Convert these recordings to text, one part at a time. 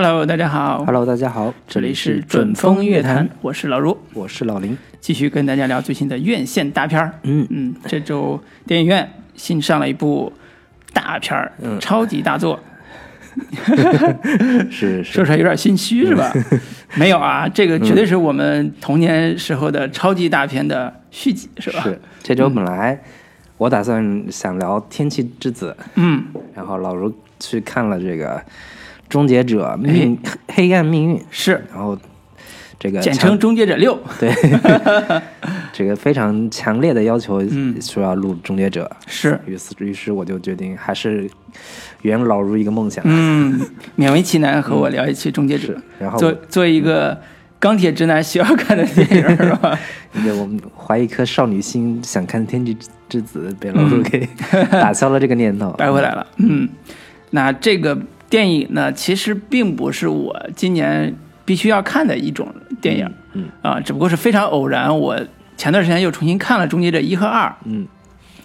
Hello，大家好。Hello，大家好，这里是准风乐坛，我是老卢，我是老林，继续跟大家聊最新的院线大片儿。嗯。嗯，这周电影院新上了一部大片儿，嗯。超级大作，是 说是，出来有点心虚是吧？没有啊，这个绝对是我们童年时候的超级大片的续集，是吧？是。这周本来我打算想聊《天气之子》，嗯，然后老卢去看了这个《终结者命黑暗命运》，是，然后这个简称《终结者六》。对。这个非常强烈的要求嗯。说要录《终结者》，是，于是于是我就决定还是圆老如一个梦想，嗯，勉为其难和我聊一期《终结者》然后做做一个钢铁直男需要看的电影是吧？因为我们怀一颗少女心，想看《天气之子》，被老嗯。卢给打消了这个念头，掰回来了。嗯，那这个电影呢，其实并不是我今年必须要看的一种电影，嗯啊，只不过是非常偶然，我前段时间又重新看了《终结者一》和二，嗯。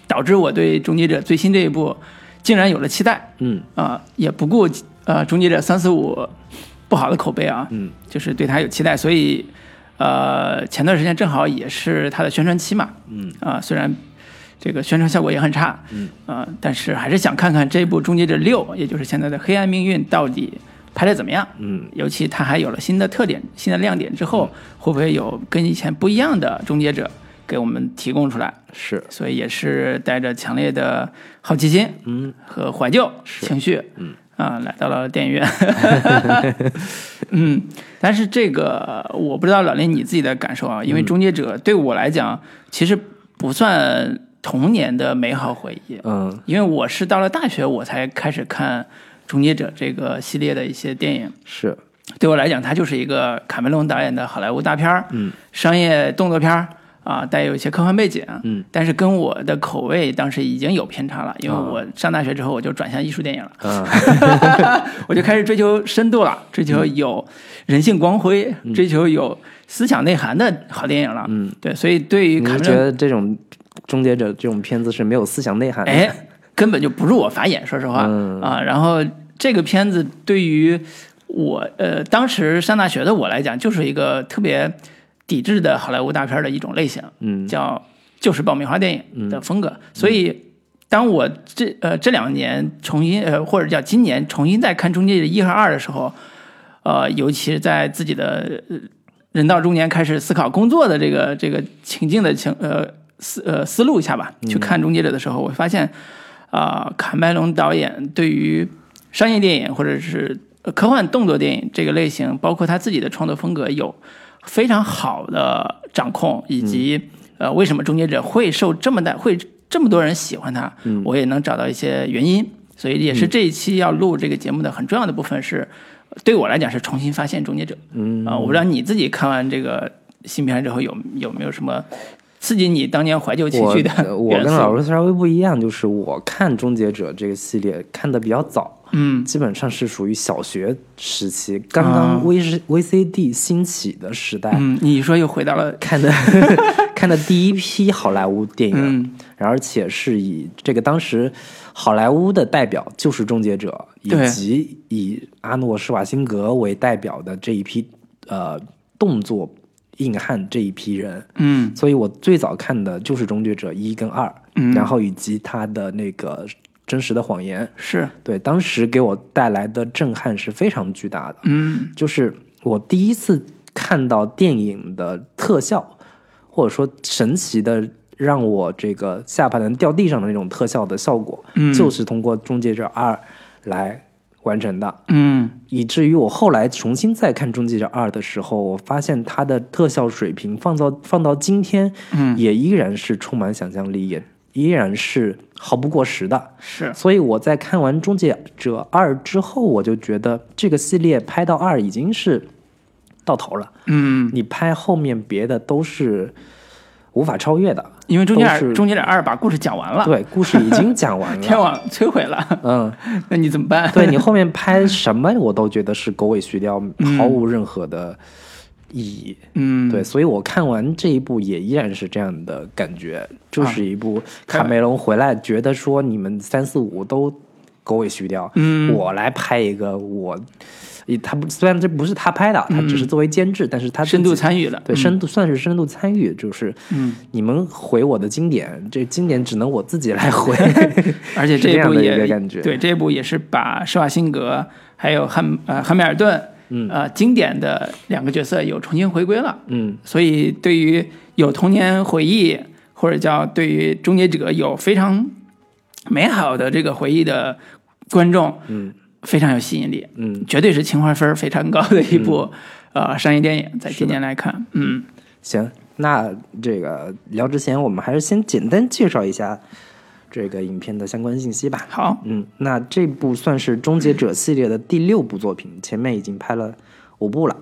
导致我对《终结者》最新这一部竟然有了期待。嗯。啊，也不顾呃《终结者三四五》不好的口碑啊，嗯。就是对它有期待，所以呃前段时间正好也是它的宣传期嘛，嗯。啊，虽然这个宣传效果也很差，嗯。啊，但是还是想看看这部《终结者六》，也就是现在的《黑暗命运》到底拍的怎么样。嗯。尤其它还有了新的特点、新的亮点之后，会不会有跟以前不一样的终结者给我们提供出来？是。所以也是带着强烈的好奇心嗯。和怀旧情绪，嗯。啊，来到了电影院。嗯，但是这个我不知道老林你自己的感受啊，因为《终结者》对我来讲其实不算童年的美好回忆，嗯。因为我是到了大学我才开始看《终结者》这个系列的一些电影。是。对我来讲，它就是一个卡梅隆导演的好莱坞大片儿，嗯。商业动作片儿啊，带有一些科幻背景，嗯，但是跟我的口味当时已经有偏差了，因为啊我上大学之后我就转向艺术电影了，嗯 我就开始追求深度了，追求有人性光辉，追求有思想内涵的好电影了，嗯，对，所以对于卡梅隆，觉得这种终结者这种片子是没有思想内涵的？哎，根本就不入我法眼，说实话、嗯啊。然后这个片子对于我呃当时上大学的我来讲，就是一个特别抵制的好莱坞大片的一种类型，嗯叫就是爆米花电影的风格。所以当我这呃这两年重新呃或者叫今年重新再看《终结者一》和二的时候，呃，尤其是在自己的呃人到中年开始思考工作的这个这个情境的情呃思呃思路一下吧，去看《终结者》的时候，我发现啊、卡麦隆导演对于商业电影或者是呃科幻动作电影这个类型，包括他自己的创作风格有非常好的掌控，以及、呃为什么《终结者》会受这么大会这么多人喜欢它，我也能找到一些原因。所以也是这一期要录这个节目的很重要的部分是，对我来讲是重新发现《终结者》。嗯啊、我不知道你自己看完这个新片之后有有没有什么刺激你当年怀旧情绪的呃我 元素。跟老师稍微不一样，就是我看《终结者》这个系列看的比较早，嗯。基本上是属于小学时期，刚啊。刚 V 是 VCD 兴起的时代，嗯，你说又回到了看的 看的第一批好莱坞电影，嗯。而且是以这个当时好莱坞的代表就是《终结者》，以及以阿诺施瓦辛格为代表的这一批呃动作硬汉这一批人，嗯。所以我最早看的就是《终结者一》跟二、嗯。然后以及他的那个真实的谎言，是。对，当时给我带来的震撼是非常巨大的。嗯。就是我第一次看到电影的特效，或者说神奇的让我这个下巴能掉地上的那种特效的效果，嗯。就是通过《终结者二》来完成的。嗯。以至于我后来重新再看《终结者二》的时候，我发现它的特效水平放到放到今天，嗯。也依然是充满想象力，也依然是毫不过时的。是。所以我在看完《终结者二》之后，我就觉得这个系列拍到二已经是到头了，嗯，你拍后面别的都是无法超越的。因为终结都是者终结者二把故事讲完了，对，故事已经 讲完了天。网摧毁了，嗯，那你怎么办？对你后面拍什么，我都觉得是狗尾续貂，毫无任何的意义。嗯，对，所以我看完这一部也依然是这样的感觉，就是一部卡梅隆回来觉得说你们三四五都狗尾续貂，嗯我来拍一个我也他不虽然这不是他拍的，他只是作为监制，但是他嗯深度参与了，对，嗯。深度算是深度参与，就是嗯，你们回我的经典，这经典只能我自己来回。而且这一部也个感觉对这一部也是把施瓦辛格还有汉呃汉密尔顿，嗯呃经典的两个角色有重新回归了，嗯。所以对于有童年回忆或者叫对于终结者有非常美好的这个回忆的观众，嗯非常有吸引力，嗯，绝对是情怀分非常高的一部、呃商业电影，在今年来看，嗯。行，那这个聊之前，我们还是先简单介绍一下这个影片的相关信息吧。好，嗯，那这部算是《终结者》系列的第六部作品，前面已经拍了五部了。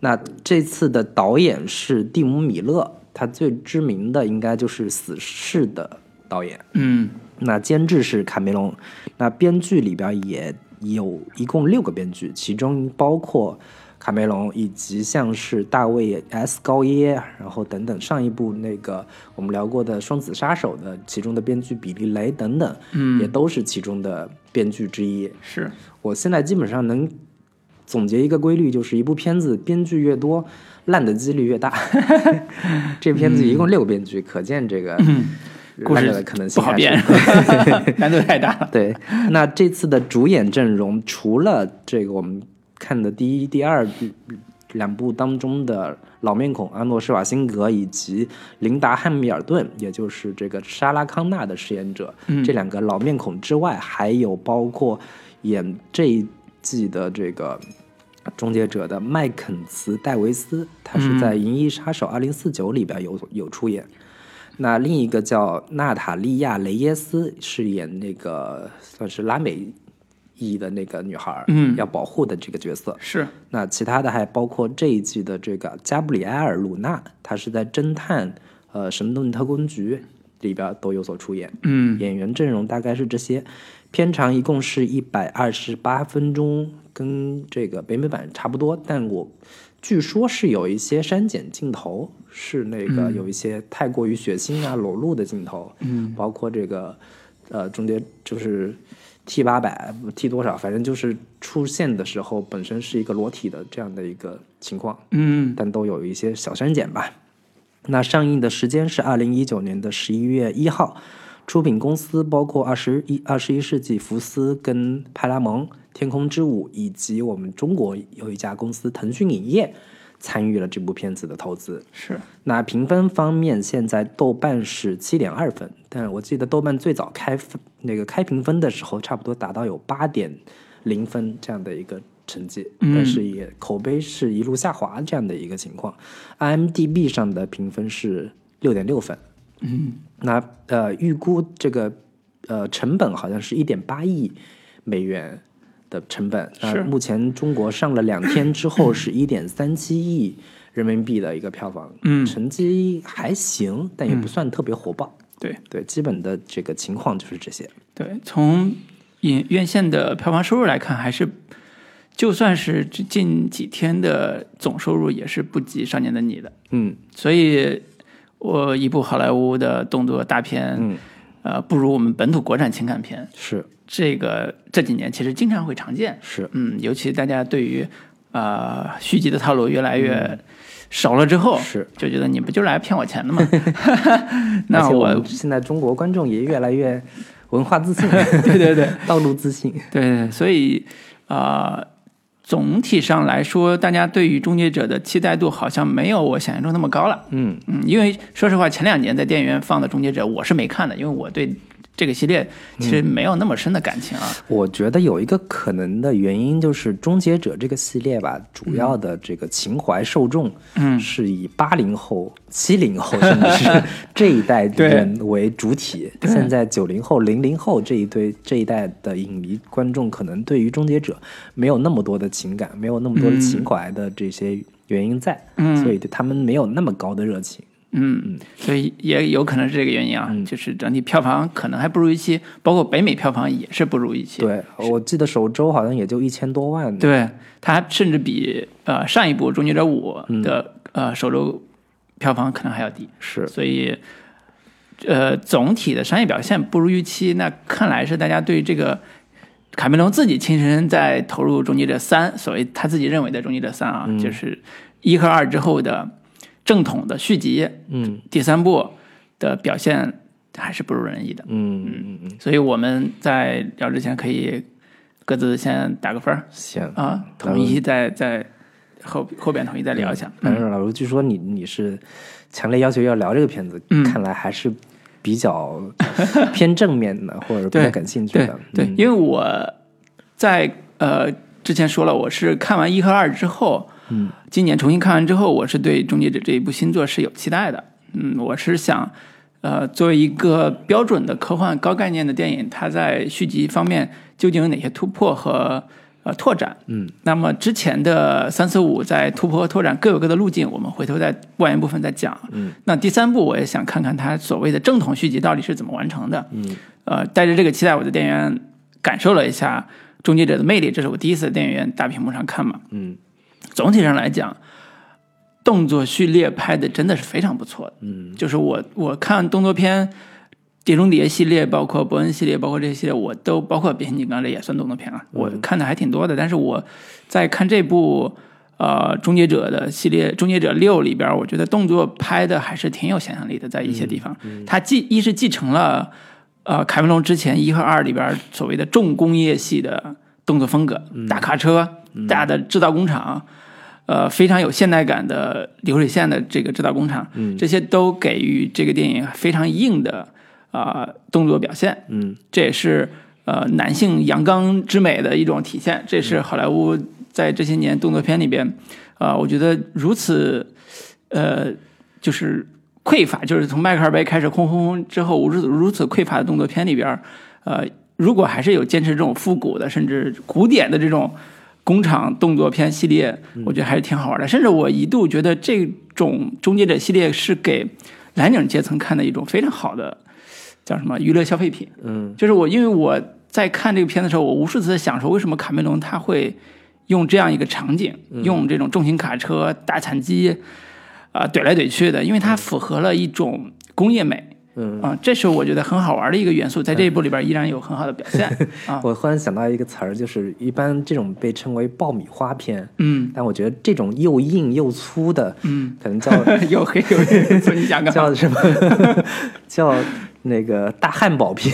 那这次的导演是蒂姆·米勒，他最知名的应该就是《死侍》的导演。嗯。那监制是卡梅隆，那编剧里边也有一共六个编剧，其中包括卡梅隆以及像是大卫 S 高耶，然后等等上一部那个我们聊过的《双子杀手》的其中的编剧比利雷等等，嗯也都是其中的编剧之一。是，我现在基本上能总结一个规律，就是一部片子编剧越多，烂的几率越大。这片子一共六个编剧，可见这个 故事的可能性不好还是编，难度太大了。对，那这次的主演阵容，除了这个我们看的第一、第二两部当中的老面孔阿诺·施瓦辛格以及琳达·汉密尔顿，也就是这个莎拉·康纳的饰演者，这两个老面孔之外，还有包括演这一季的这个。终结者的麦肯茨·戴维斯，他是在《银翼杀手2049》里边有有出演。那另一个叫娜塔莉亚·雷耶斯，饰演那个算是拉美裔的那个女孩，嗯要保护的这个角色。是，那其他的还包括这一季的这个加布里埃尔·鲁纳，她是在《侦探》呃《神盾特工局》里边都有所出演。嗯演员阵容大概是这些，片长一共是一百二十八分钟，跟这个北美版差不多，但我据说是有一些删减镜头，是那个有一些太过于血腥啊、裸露的镜头，嗯，包括这个呃中间就是 T 八百 T 多少，反正就是出现的时候本身是一个裸体的这样的一个情况，嗯。但都有一些小删减吧。那上映的时间是二零一九年的十一月一号，出品公司包括二十一二十一世纪福斯跟派拉蒙、天空之舞，以及我们中国有一家公司腾讯影业参与了这部片子的投资。是，那评分方面，现在豆瓣是七点二分，但我记得豆瓣最早开分那个开评分的时候，差不多达到有八点零分这样的一个成绩，但是也口碑是一路下滑这样的一个情况。IMDB 上的评分是六点六分，嗯。那呃预估这个呃成本好像是一点八亿美元的成本，那是目前中国上了两天之后 是一点三七亿人民币的一个票房，嗯。成绩还行，但也不算特别火爆。对。对，基本的这个情况就是这些。对，从影院线的票房收入来看，还是就算是这近几天的总收入也是不及《少年的你》的，嗯。所以我一部好莱坞的动作大片，嗯，呃，不如我们本土国产情感片。是。这个这几年其实经常会常见，是，嗯，尤其大家对于呃续集的套路越来越少了之后，是。就觉得你不就是来骗我钱的吗？而 那我我现在中国观众也越来越文化自信，对对对。道路自信。对对，所以啊、呃总体上来说，大家对于《终结者》的期待度好像没有我想象中那么高了。嗯嗯，因为说实话，前两年在电影院放的《终结者》，我是没看的，因为我对这个系列其实没有那么深的感情啊。我觉得有一个可能的原因就是《终结者》这个系列吧，主要的这个情怀受众，嗯是以八零后、七零后甚至是 这一代对人为主体。现在九零后、零零后这一堆这一代的影迷观众，可能对于《终结者》没有那么多的情感，没有那么多的情怀的这些原因在，嗯所以对他们没有那么高的热情。嗯，所以也有可能是这个原因啊，嗯就是整体票房可能还不如预期，包括北美票房也是不如预期。对，我记得首周好像也就一千多万。对，它甚至比呃上一部《终结者五》的、呃首周票房可能还要低。是所以，呃，总体的商业表现不如预期，那看来是大家对这个卡梅隆自己亲身在投入《终结者三》，所谓他自己认为的《终结者三》啊，就是一和二之后的正统的续集，嗯第三部的表现还是不如人意的。嗯嗯嗯，所以我们在聊之前可以各自先打个分儿行。啊，统一再再后后边统一再聊一下。但是老卢据说你你是强烈要求要聊这个片子，嗯看来还是比较偏正面的，或者比较感兴趣 对的。对，嗯因为我在呃之前说了，我是看完一和二之后，嗯，今年重新看完之后，我是对《终结者》这一部新作是有期待的。嗯，我是想，呃，作为一个标准的科幻高概念的电影，它在续集方面究竟有哪些突破和呃拓展？嗯，那么之前的三四五在突破和拓展各有各的路径，我们回头在外延部分再讲。嗯，那第三部我也想看看它所谓的正统续集到底是怎么完成的。嗯，呃，带着这个期待，我在电影院感受了一下《终结者》的魅力，这是我第一次在电影院大屏幕上看嘛。嗯总体上来讲，动作序列拍的真的是非常不错的。嗯就是我我看动作片，《碟中谍》系列，包括伯恩系列，包括这些系列，我都包括变形金刚这也算动作片啊，我看的还挺多的。但是我在看这部呃《终结者》的系列，《终结者六》里边，我觉得动作拍的还是挺有想象力的，在一些地方，它继一是继承了呃凯文龙之前一和二里边所谓的重工业系的动作风格，大卡车、大的制造工厂。呃，非常有现代感的流水线的这个制造工厂，嗯这些都给予这个电影非常硬的啊、呃动作表现，嗯这也是呃男性阳刚之美的一种体现。这是好莱坞在这些年动作片里边，啊、我觉得如此呃就是匮乏，就是从迈克尔贝开始轰轰轰之后，如此如此匮乏的动作片里边，呃，如果还是有坚持这种复古的甚至古典的这种工厂动作片系列，我觉得还是挺好玩的。甚至我一度觉得这种终结者系列是给蓝领阶层看的一种非常好的叫什么娱乐消费品。嗯就是我，因为我在看这个片的时候，我无数次在想说，为什么卡梅隆他会用这样一个场景，用这种重型卡车、大铲机，啊、怼来怼去的，因为它符合了一种工业美。嗯，啊、这是我觉得很好玩的一个元素，在这一部里边依然有很好的表现 啊。我忽然想到一个词儿，就是一般这种被称为爆米花片，嗯但我觉得这种又硬又粗的，嗯，可能叫 又黑有黑，所以你想干嘛？叫什么？叫那个大汉堡片，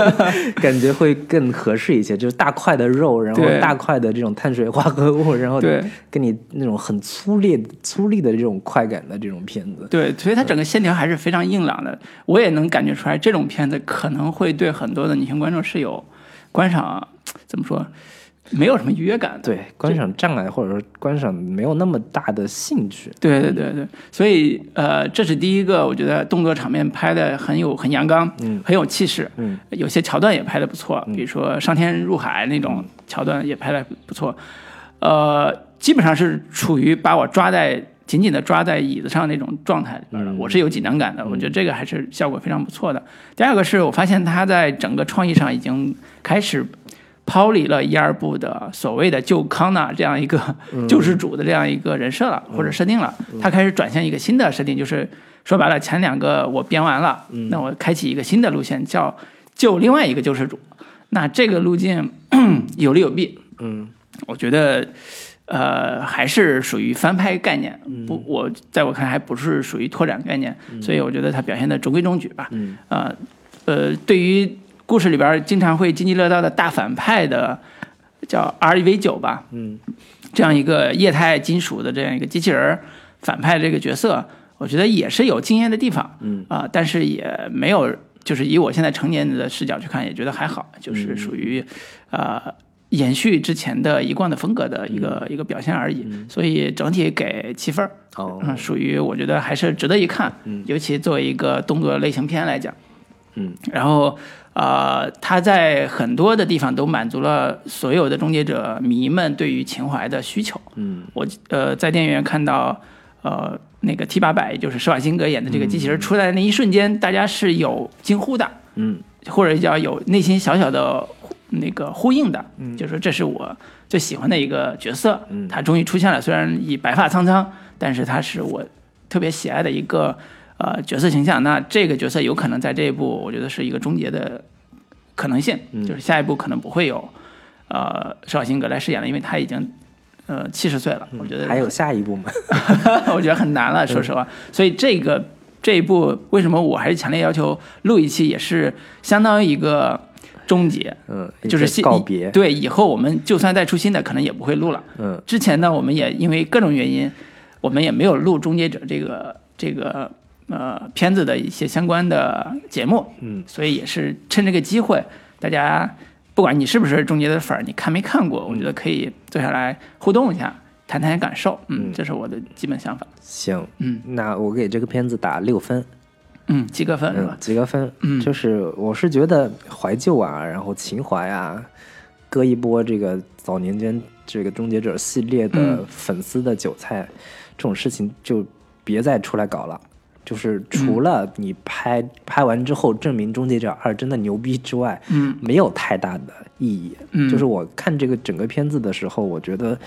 感觉会更合适一些。就是大块的肉，然后大块的这种碳水化合物，然后对跟你那种很粗劣、粗粝的这种快感的这种片子。对，所以它整个线条还是非常硬朗的。我也能感觉出来，这种片子可能会对很多的女性观众是有观赏怎么说，没有什么愉悦感。对，观赏障碍或者说观赏没有那么大的兴趣。对对对对，所以呃，这是第一个，我觉得动作场面拍的很有很阳刚，嗯很有气势，嗯有些桥段也拍的不错，比如说上天入海那种桥段也拍的不错，呃，基本上是处于把我抓在紧紧的抓在椅子上那种状态里边的，嗯我是有紧张感的，我觉得这个还是效果非常不错的。第二个是我发现他在整个创意上已经开始。抛离了一二部的所谓的旧康纳这样一个 救世主的这样一个人设了，或者设定了，他开始转向一个新的设定，就是说白了，前两个我编完了，那我开启一个新的路线，叫救另外一个救世主。那这个路径 有利有弊，嗯。我觉得，呃，还是属于翻拍概念，不，我在我看来还不是属于拓展概念，所以我觉得它表现的中规中矩吧。嗯。呃，呃，对于故事里边经常会津津乐道的大反派的叫 R E V 九吧，嗯。这样一个液态金属的这样一个机器人反派这个角色，我觉得也是有惊艳的地方嗯。啊、但是也没有，就是以我现在成年人的视角去看，也觉得还好，就是属于呃延续之前的一贯的风格的一个、一个表现而已，所以整体给七分儿，哦。嗯，属于我觉得还是值得一看，嗯。尤其作为一个动作类型片来讲。嗯。然后呃，他在很多的地方都满足了所有的终结者迷们对于情怀的需求。嗯。我呃在电影院看到呃那个 T 八百，也就是施瓦辛格演的这个机器人出来的那一瞬间，大家是有惊呼的，嗯。或者叫有内心小小的那个呼应的，嗯。就是说这是我最喜欢的一个角色，嗯。他终于出现了，虽然已白发苍苍，但是他是我特别喜爱的一个呃角色形象。那这个角色有可能在这一部，我觉得是一个终结的可能性，就是下一步可能不会有呃施瓦辛格来饰演了，因为他已经呃七十岁了，我觉得还有下一步吗？我觉得很难了，说实话。所以这个这一部为什么我还是强烈要求录一期，也是相当于一个终结，嗯，就是告别。对，以后我们就算再出新的，可能也不会录了。嗯，之前呢，我们也因为各种原因，我们也没有录《终结者》这个这个呃片子的一些相关的节目。嗯，所以也是趁这个机会，大家不管你是不是《终结》的粉儿，你看没看过，我觉得可以坐下来互动一下，谈谈感受。嗯，嗯这是我的基本想法。行，嗯那我给这个片子打六分，嗯，及格分是嗯吧，？及格分。嗯就是我是觉得怀旧啊，然后情怀啊，割一波这个早年间这个终结者系列的嗯粉丝的韭菜，这种事情就别再出来搞了。就是除了你拍、拍完之后证明《终结者二》真的牛逼之外，嗯。没有太大的意义。嗯。就是我看这个整个片子的时候，我觉得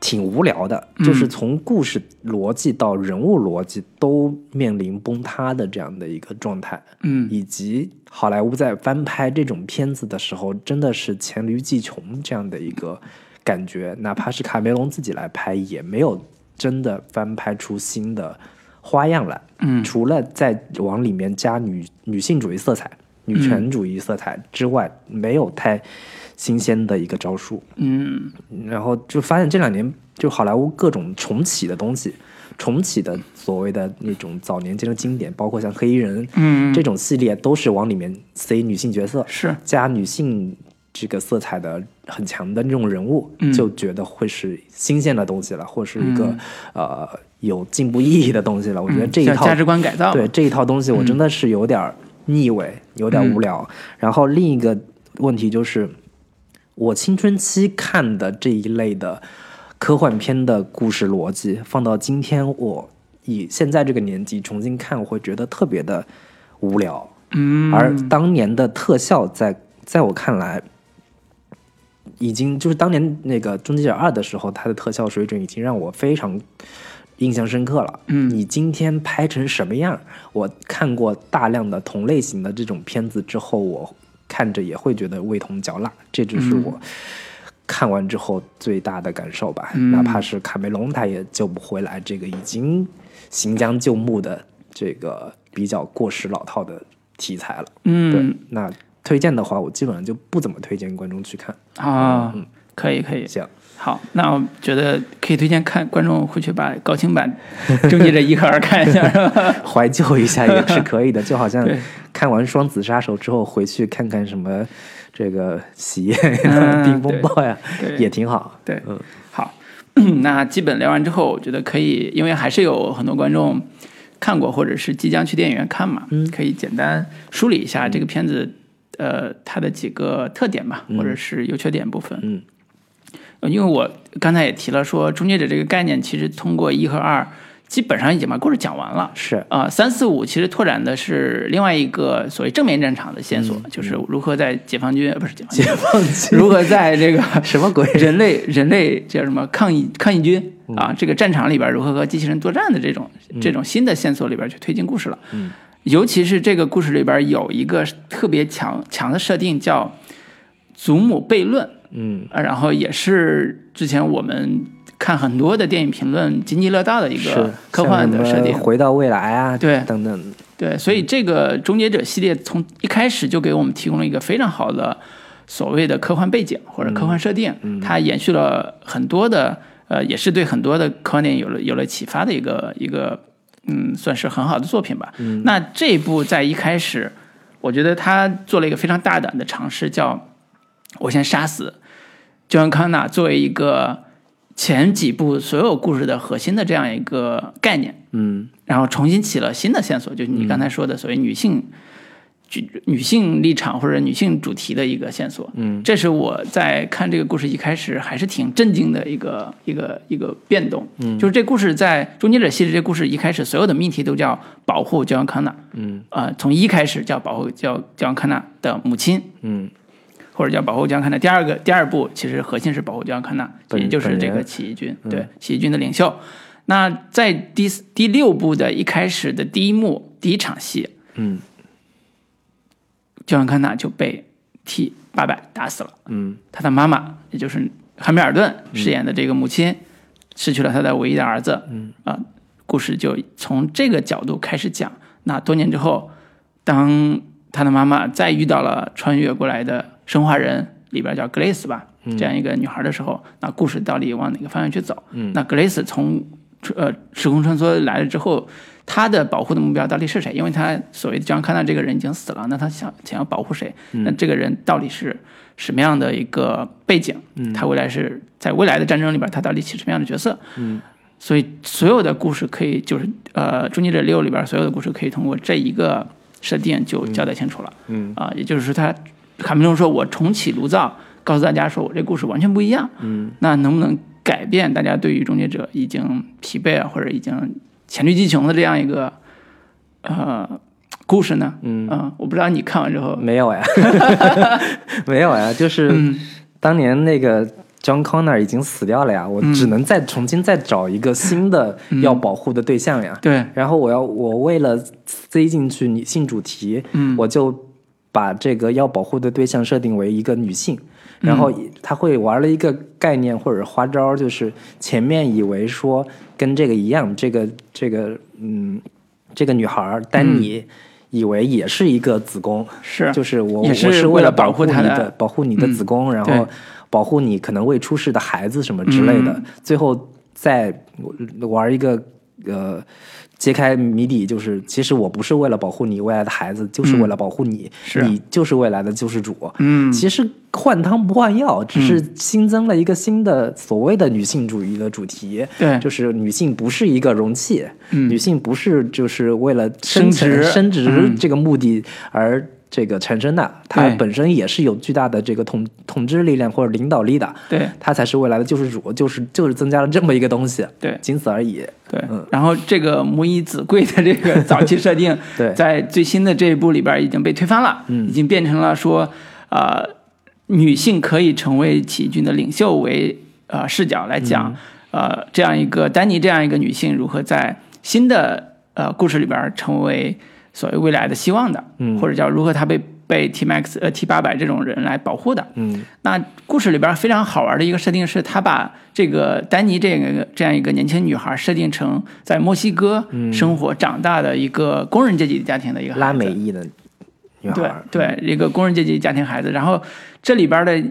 挺无聊的，嗯。就是从故事逻辑到人物逻辑都面临崩塌的这样的一个状态，嗯。以及好莱坞在翻拍这种片子的时候，真的是黔驴技穷这样的一个感觉，哪怕是卡梅隆自己来拍，也没有真的翻拍出新的花样了。嗯除了在往里面加女女性主义色彩、女权主义色彩之外，没有太新鲜的一个招数。嗯然后就发现这两年就好莱坞各种重启的东西，重启的所谓的那种早年间的经典，包括像黑衣人，嗯，这种系列，都是往里面塞女性角色，是加女性这个色彩的很强的那种人物，嗯就觉得会是新鲜的东西了，或是一个、嗯呃有进步意义的东西了。我觉得这一套像价值观改造，对这一套东西，我真的是有点儿腻味，有点无聊。然后另一个问题就是，我青春期看的这一类的科幻片的故事逻辑，放到今天我以现在这个年纪重新看，我会觉得特别的无聊。嗯，而当年的特效在在我看来，已经就是当年那个《终结者二》的时候，它的特效水准已经让我非常印象深刻了。嗯你今天拍成什么样？我看过大量的同类型的这种片子之后，我看着也会觉得味同嚼蜡，这就是嗯我看完之后最大的感受吧。嗯哪怕是卡梅隆，他也救不回来这个已经行将就木的这个比较过时老套的题材了。对嗯，那推荐的话，我基本上就不怎么推荐观众去看。啊，可以可以，行，好，那我觉得可以推荐看观众回去把高清版 《终结者一》和二看一下，是吧？怀旧一下也是可以的，就好像看完《双子杀手》之后回去看看什么这个喜宴嗯呀、冰风暴呀，也挺好。对，嗯。好，那基本聊完之后，我觉得可以，因为还是有很多观众看过或者是即将去电影院看嘛，嗯。可以简单梳理一下这个片子，呃，它的几个特点吧，或者是优缺点部分。嗯呃因为我刚才也提了说，终结者这个概念其实通过一和二，基本上已经把故事讲完了。是，啊，三四五其实拓展的是另外一个所谓正面战场的线索，就是如何在解放军呃不是解放军，解放军如何在这个 什么鬼？人类人类叫什么抗疫抗疫军啊，这个战场里边如何和机器人作战的这种这种新的线索里边去推进故事了。嗯，尤其是这个故事里边有一个特别强强的设定叫祖母悖论，嗯。啊，然后也是之前我们看很多的电影评论津津乐道的一是个科幻的设定。回到未来啊，对。等等，对，所以这个《终结者》系列从一开始就给我们提供了一个非常好的所谓的科幻背景或者科幻设定，它延续了很多的呃，也是对很多的科幻电影有了有了启发的一个一个嗯，算是很好的作品吧。那这一部在一开始，我觉得他做了一个非常大胆的尝试，叫我先杀死就用康纳作为一个前几部所有故事的核心的这样一个概念。嗯然后重新起了新的线索，就是你刚才说的所谓女性、女女性立场或者女性主题的一个线索。嗯，这是我在看这个故事一开始还是挺震惊的一个一个一个变动。嗯，就是这故事在《终结者》系列这故事一开始，所有的命题都叫保护焦恩康纳。嗯啊、从一开始叫保护焦焦恩康纳的母亲，嗯或者叫保护焦恩康纳。第二个第二部其实核心是保护焦恩康纳，本也就是这个起义军，对起义军的领袖。那在第四第六部的一开始的第一幕第一场戏，嗯焦恩康纳就被 T 八百打死了。嗯他的妈妈，也就是汉密尔顿饰演的这个母亲，失去了他的唯一的儿子。嗯啊、故事就从这个角度开始讲。那多年之后，当他的妈妈再遇到了穿越过来的生化人，里边叫格蕾丝吧，这样一个女孩的时候，那故事到底往哪个方向去走？嗯那格蕾丝从呃时空穿梭来了之后，她的保护的目标到底是谁？因为他所谓的江康纳这个人已经死了，那他想想要保护谁？那这个人到底是什么样的一个背景？他未来是在未来的战争里边，他到底起什么样的角色？嗯，所以所有的故事可以就是呃，《终结者六》里边所有的故事可以通过这一个设定就交代清楚了。嗯啊、也就是说他卡梅隆说我重启炉灶，告诉大家说我这故事完全不一样。嗯，那能不能改变大家对于终结者已经疲惫啊，或者已经黔驴技穷的这样一个呃故事呢？嗯。啊我不知道你看完之后，没有呀，没有呀，就是嗯。当年那个 John Connor 已经死掉了呀，我嗯。只能再重新再找一个新的要保护的对象呀。对，然后我要我为了塞进去女性主题，嗯。我就把这个要保护的对象设定为一个女性。然后他会玩了一个概念或者花招，就是前面以为说跟这个一样，这个这个嗯，这个女孩丹尼以为也是一个子宫，是。就是我我是为了了保护你的的保护你的子宫，然后保护你可能未出世的孩子什么之类的，嗯。最后再玩一个呃揭开谜底，就是其实我不是为了保护你未来的孩子，就是为了保护你，是你就是未来的救世主。嗯，其实换汤不换药，只是新增了一个新的所谓的女性主义的主题。对。就是女性不是一个容器，嗯。女性不是就是为了生存殖生殖嗯。这个目的而这个产生的，它本身也是有巨大的这个统统治力量或者领导力的，对它才是未来的救世主，就是就是增加了这么一个东西，对仅此而已。对嗯，然后这个母以子贵的这个早期设定，对在最新的这一部里边已经被推翻了，嗯已经变成了说，呃，女性可以成为起义军的领袖为呃视角来讲，嗯呃，这样一个丹尼这样一个女性如何在新的呃故事里边成为所谓未来的希望的，嗯。或者叫如何他被被 T Max 呃 T 八百这种人来保护的，嗯。那故事里边非常好玩的一个设定是，他把这个丹尼这个这样一个年轻女孩设定成在墨西哥生活长大的一个工人阶级家庭的一个拉美裔的女孩。对，对，一个工人阶级家庭孩子。然后这里边的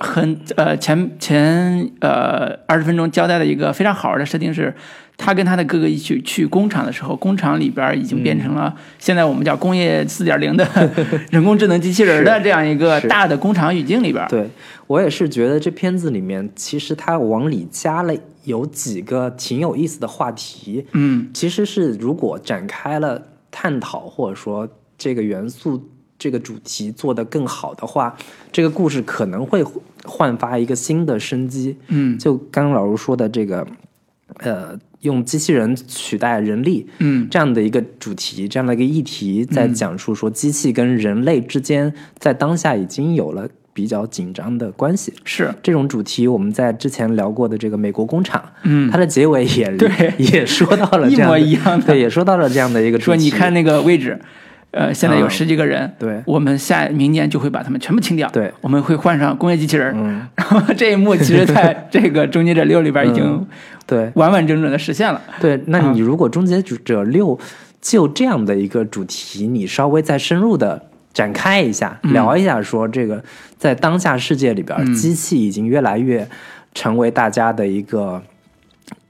很呃前前呃二十分钟交代的一个非常好玩的设定是，他跟他的哥哥一起去工厂的时候，工厂里边已经变成了现在我们叫工业四点零的 人工智能机器人的这样一个大的工厂语境里边。对我也是觉得这片子里面，其实它往里加了有几个挺有意思的话题。嗯其实是如果展开了探讨，或者说这个元素、这个主题做得更好的话，这个故事可能会焕发一个新的生机。嗯。就刚刚老卢说的这个，呃，用机器人取代人力，嗯。这样的一个主题，这样的一个议题，在讲述说机器跟人类之间在当下已经有了比较紧张的关系。是。这种主题，我们在之前聊过的这个美国工厂，嗯。它的结尾也对。也说到了一这样的模一样的。对，也说到了这样的一个主题。说你看那个位置，呃，现在有嗯。十几个人，对。我们下明年就会把他们全部清掉，对，我们会换上工业机器人，嗯，然后这一幕其实在这个《终结者六》里边已经嗯。对。完完整整的实现了，对，那啊你如果《终结者六》就这样的一个主题，你稍微再深入的展开一下，嗯。聊一下，说这个在当下世界里边，嗯。机器已经越来越成为大家的一个。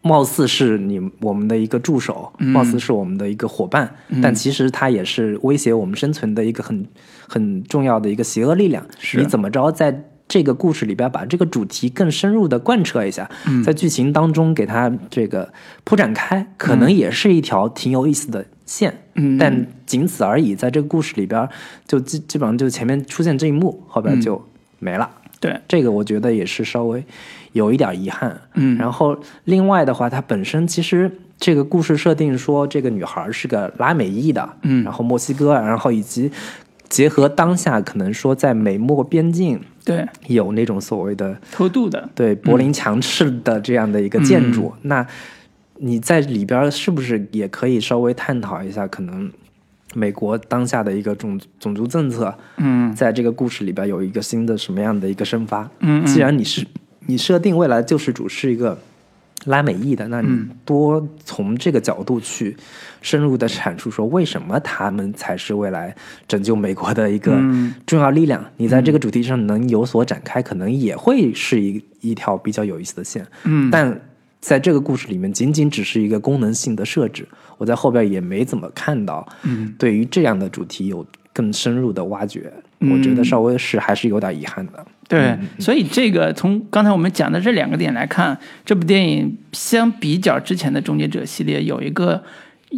貌似是你我们的一个助手，嗯。貌似是我们的一个伙伴，但其实它也是威胁我们生存的一个很很重要的一个邪恶力量。是。你怎么着在这个故事里边把这个主题更深入的贯彻一下，嗯。在剧情当中给它这个铺展开，可能也是一条挺有意思的线。嗯。但仅此而已，在这个故事里边，就基基本上就前面出现这一幕，后边就没了。对，这个我觉得也是稍微有一点遗憾。嗯。然后另外的话，它本身其实这个故事设定说这个女孩是个拉美裔的，嗯。然后墨西哥，然后以及结合当下可能说在美墨边境对，有那种所谓的偷渡的，对柏林墙式的这样的一个建筑，嗯。那你在里边是不是也可以稍微探讨一下可能？美国当下的一个种种族政策，嗯。在这个故事里边有一个新的什么样的一个生发。嗯，既然你是你设定未来救世主是一个拉美裔的，那你嗯多从这个角度去深入的阐述说为什么他们才是未来拯救美国的一个嗯重要力量。你在这个主题上能有所展开，可能也会是一一条比较有意思的线。嗯，但在这个故事里面，仅仅只是一个功能性的设置，我在后边也没怎么看到嗯对于这样的主题有更深入的挖掘。嗯我觉得稍微是还是有点遗憾的。对，所以这个从刚才我们讲的这两个点来看，这部电影相比较之前的《终结者》系列有一个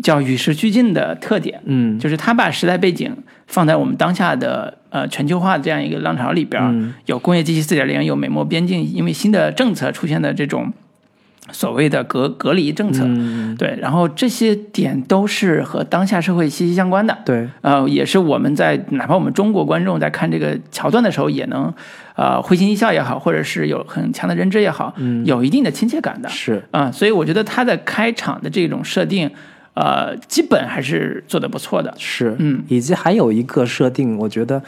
叫与时俱进的特点，嗯。就是它把时代背景放在我们当下的呃全球化这样一个浪潮里边，嗯。有工业机器四点零，有美墨边境因为新的政策出现的这种所谓的隔隔离政策，嗯，对，然后这些点都是和当下社会息息相关的。对，呃，也是我们在哪怕我们中国观众在看这个桥段的时候，也能呃会心一笑也好，或者是有很强的认知也好，嗯。有一定的亲切感的。是，啊、所以我觉得他的开场的这种设定，呃，基本还是做的不错的。是，嗯，以及还有一个设定，我觉得，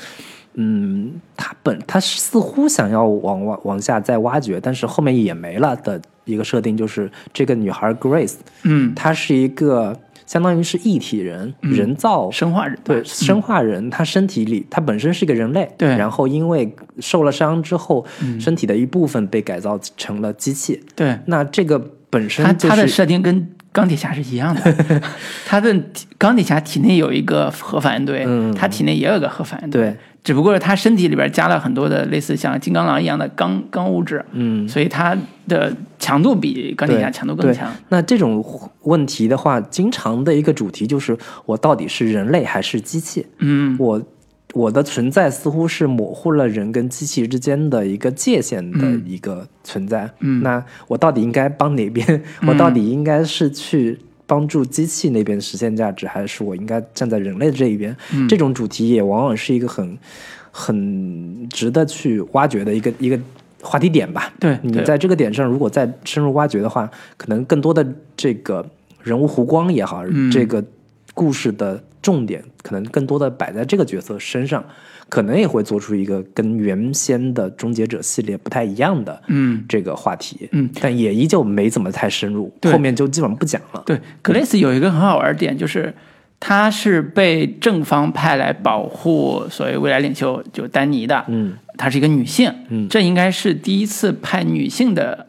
嗯，他本他似乎想要往往往下再挖掘，但是后面也没了的一个设定，就是这个女孩 Grace，嗯，她是一个相当于是异体人，人造。生化人对，生化人，她身体里，她本身是一个人类，对。然后因为受了伤之后，身体的一部分被改造成了机器。对，那这个本身它它的就是设定跟钢铁侠是一样的，他的钢铁侠体内有一个核反应堆，嗯。他体内也有个核反应堆，对，只不过是他身体里边加了很多的类似像金刚狼一样的钢钢物质，嗯，所以它的强度比钢铁侠强度更强。那这种问题的话，经常的一个主题就是我到底是人类还是机器？嗯我我的存在似乎是模糊了人跟机器之间的一个界限的一个存在。嗯那我到底应该帮哪边？我到底应该是去帮助机器那边实现价值，还是我应该站在人类这一边？嗯这种主题也往往是一个很很值得去挖掘的一个一个话题点吧。对对你在这个点上，如果再深入挖掘的话，可能更多的这个人物弧光也好，嗯这个故事的重点可能更多的摆在这个角色身上，可能也会做出一个跟原先的终结者系列不太一样的嗯，这个话题。嗯，但也依旧没怎么太深入，对。后面就基本上不讲了。对，格雷斯有一个很好玩的点，就是他是被正方派来保护所谓未来领袖就丹尼的，嗯。她是一个女性，嗯。这应该是第一次派女性的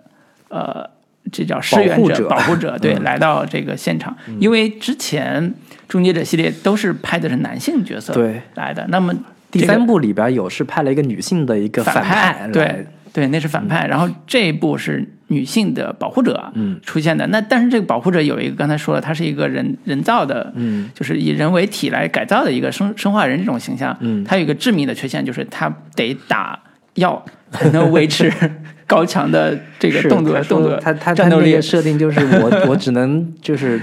呃，这叫支援者、保护者。保护者，对，嗯。来到这个现场，因为之前终结者系列都是派的是男性角色对。来的，那么第三部里边有是派了一个女性的一个反派来，对对，那是反派。然后这一部是女性的保护者嗯出现的。那但是这个保护者有一个，刚才说了，他是一个人人造的，嗯就是以人为体来改造的一个生生化人这种形象。嗯他有一个致命的缺陷，就是他得打药才能维持 高强的这个动作动作他他他战斗力那个。设定就是我 我只能就是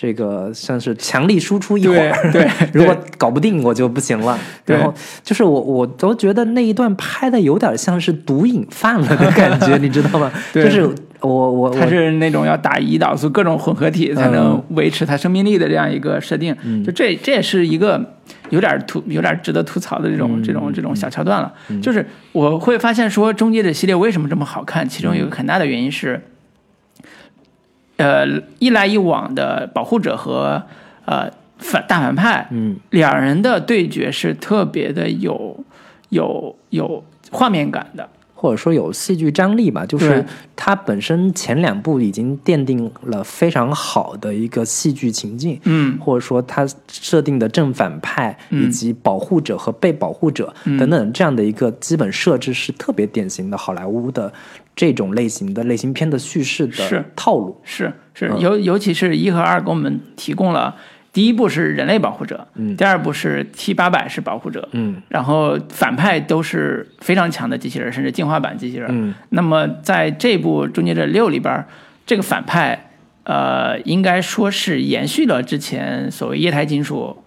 这个像是强力输出一会儿，对 对如果搞不定我就不行了。然后就是我我都觉得那一段拍的有点像是毒瘾犯了的感觉，你知道吗？对就是我我我他是那种要打胰岛素各种混合体才能维持他生命力的这样一个设定，就这这也是一个有点吐有点值得吐槽的这种、这种这种小桥段了。就是我会发现说，终结者系列为什么这么好看？其中有一个很大的原因是，呃，一来一往的保护者和呃反大反派，嗯两人的对决是特别的有有有画面感的。或者说有戏剧张力吧，就是对它本身前两部已经奠定了非常好的一个戏剧情境，嗯或者说它设定的正反派嗯以及保护者和被保护者嗯等等这样的一个基本设置是特别典型的好莱坞的这种类型的类型片的叙事的套路。是是，嗯。尤尤其是一和二给我们提供了，第一部是人类保护者，嗯。第二部是 T 八百是保护者，嗯。然后反派都是非常强的机器人，甚至进化版机器人。嗯。那么在这部《终结者六》里边，这个反派呃，应该说是延续了之前所谓液态金属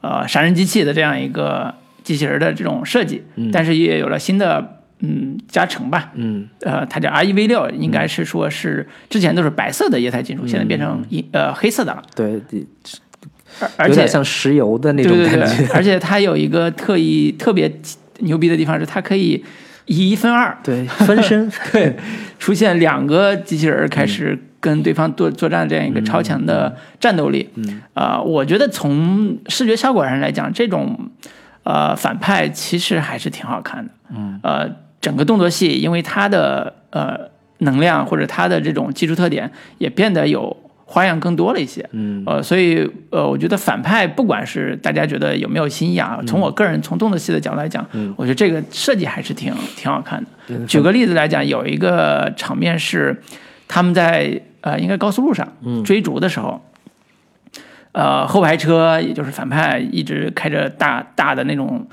呃杀人机器的这样一个机器人的这种设计，嗯。但是也有了新的嗯加成吧。嗯呃，它叫 R E V 六，应该是说是之前都是白色的液态金属，现在变成一呃黑色的了。对，第而而且有点像石油的那种对对感觉。对，而且它有一个特意特别牛逼的地方是，它可以以一分二，对，分身，对，出现两个机器人开始跟对方作作战这样一个超强的战斗力。嗯，啊、我觉得从视觉效果上来讲，这种呃反派其实还是挺好看的。嗯，呃，整个动作戏因为它的呃能量或者它的这种技术特点也变得有花样更多了一些。嗯。呃，所以呃，我觉得反派不管是大家觉得有没有新意啊，从我个人从动作戏的角度来讲，嗯。我觉得这个设计还是挺挺好看的。嗯举个例子来讲，有一个场面是他们在呃应该高速路上嗯。追逐的时候，呃后排车也就是反派一直开着大大的那种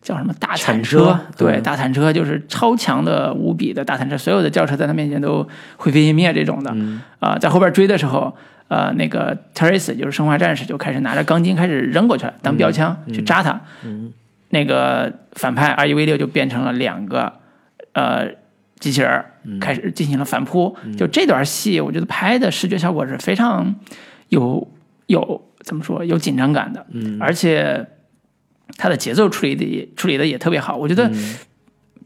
叫什么大铲铲车对，嗯大铲车就是超强的无比的大铲车，所有的轿车在他面前都灰飞烟灭这种的。嗯啊、在后边追的时候，呃，那个 Teresa 就是生化战士就开始拿着钢筋开始扔过去了，当标枪、去扎他。嗯那个反派 R E V 六就变成了两个呃机器人开始进行了反扑。就这段戏，我觉得拍的视觉效果是非常有有怎么说有紧张感的，嗯而且它的节奏处理的也处理的也特别好。我觉得嗯《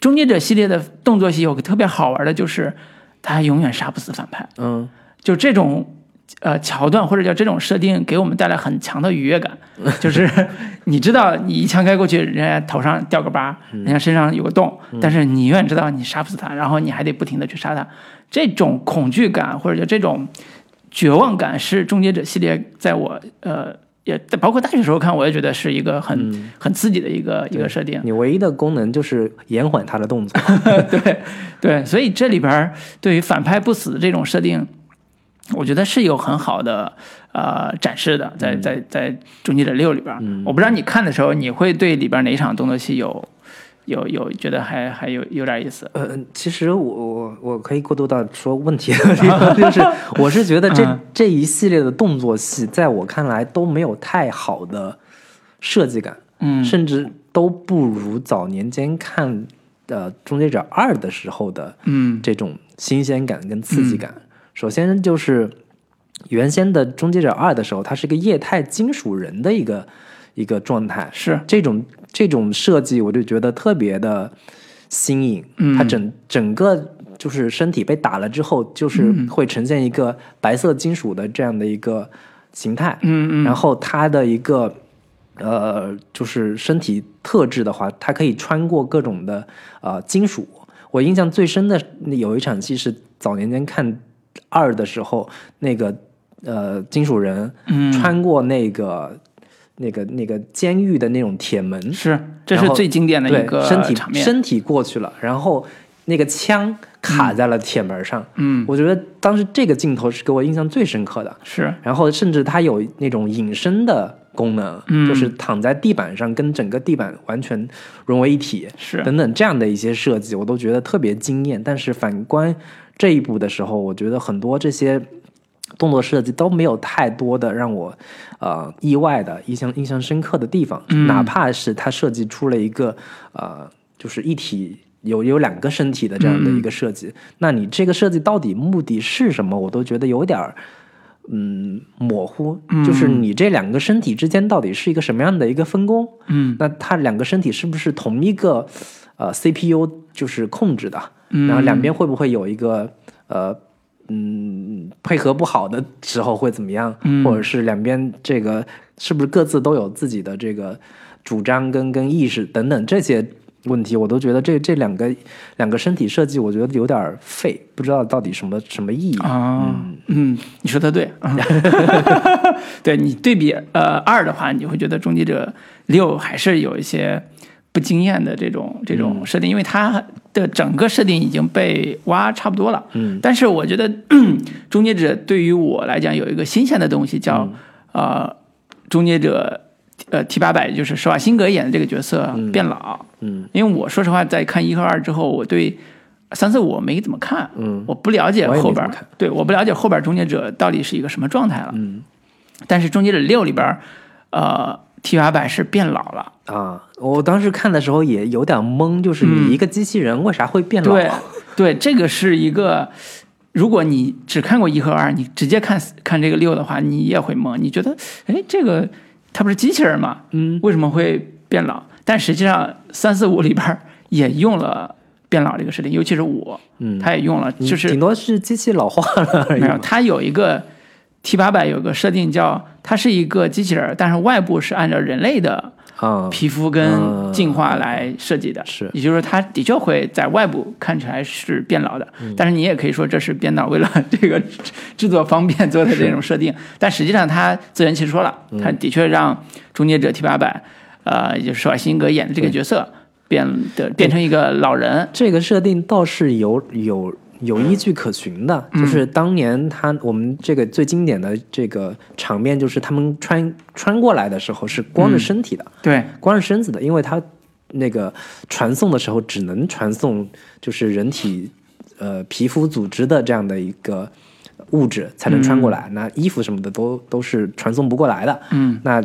终结者》系列的动作戏有个特别好玩的，就是他永远杀不死反派。嗯就这种呃桥段或者叫这种设定，给我们带来很强的愉悦感。就是你知道，你一枪开过去，人家头上掉个疤，人家身上有个洞，但是你永远知道你杀不死他，然后你还得不停的去杀他。这种恐惧感或者叫这种绝望感，是《终结者》系列在我呃。也包括大学时候看，我也觉得是一个很、很刺激的一个一个设定。你唯一的功能就是延缓他的动作。对对，所以这里边儿对于反派不死的这种设定，我觉得是有很好的呃展示的，在在在《终结者六》里边儿，我不知道你看的时候，你会对里边哪一场动作戏有有有觉得还还有有点意思？呃，其实我我我可以过渡到说问题的地方，就是 我是觉得这、嗯。这一系列的动作戏，在我看来都没有太好的设计感，嗯。甚至都不如早年间看的《终结者二》的时候的嗯。这种新鲜感跟刺激感。首先就是原先的《终结者二》的时候，它是一个液态金属人的一个一个状态，是。这种这种设计，我就觉得特别的新颖。嗯它整整个就是身体被打了之后，就是嗯会呈现一个白色金属的这样的一个形态。嗯嗯然后它的一个呃，就是身体特质的话，它可以穿过各种的呃金属。我印象最深的有一场戏是早年间看二的时候，那个呃金属人嗯穿过那个、那个那个监狱的那种铁门，是，这是最经典的一个身体场面。身体过去了，然后那个枪卡在了铁门上。嗯，我觉得当时这个镜头是给我印象最深刻的。是然后甚至它有那种隐身的功能，嗯就是躺在地板上跟整个地板完全融为一体，是等等这样的一些设计，我都觉得特别惊艳。但是反观这一步的时候，我觉得很多这些动作设计都没有太多的让我呃意外的、印象印象深刻的地方，嗯哪怕是它设计出了一个呃就是一体。有有两个身体的这样的一个设计，那你这个设计到底目的是什么？我都觉得有点儿嗯模糊。就是你这两个身体之间到底是一个什么样的一个分工？嗯那它两个身体是不是同一个呃 CPU 就是控制的？嗯然后两边会不会有一个呃嗯配合不好的时候会怎么样？嗯或者是两边这个是不是各自都有自己的这个主张跟跟意识等等这些问题，我都觉得这这两个两个身体设计，我觉得有点废，不知道到底什么什么意义。啊，嗯，你说的对，啊 对你对比呃二的话，你会觉得《终结者六》还是有一些不惊艳的这种这种设定，因为它的整个设定已经被挖差不多了。嗯，但是我觉得《终结者》对于我来讲有一个新鲜的东西叫，呃，终结者呃 T 八百，就是施瓦辛格演的这个角色变老。嗯。因为我说实话，在看一和二之后，我对三四五没怎么看，嗯。我不了解后边对，我不了解后边终结者到底是一个什么状态了。嗯。但是终结者六里边，呃，T 八百是变老了，啊，我当时看的时候也有点懵，就是你一个机器人为啥会变老？对对，这个是一个。如果你只看过一和二，你直接看看这个六的话，你也会懵。你觉得，哎，这个它不是机器人吗，嗯，为什么会变老？但实际上三四五里边也用了变老这个设定，尤其是五，嗯它也用了，就是顶多是机器老化了而已没有，嘛。它有一个 T 八百有个设定叫它是一个机器人儿，但是外部是按照人类的啊，皮肤跟进化来设计的，是。也就是说它的确会在外部看起来是变老的，嗯。但是你也可以说这是编导为了这个制制作方便做的这种设定，但实际上他自圆其说了，嗯。他的确让终结者 T 八百，呃，也就是施瓦辛格演的这个角色变得变成一个老人，这个设定倒是有有有依据可循的，嗯。就是当年他我们这个最经典的这个场面，就是他们穿穿过来的时候是光着身体的，对，光着身子的，因为他那个传送的时候只能传送就是人体呃皮肤组织的这样的一个物质才能穿过来，那衣服什么的都都是传送不过来的，嗯。那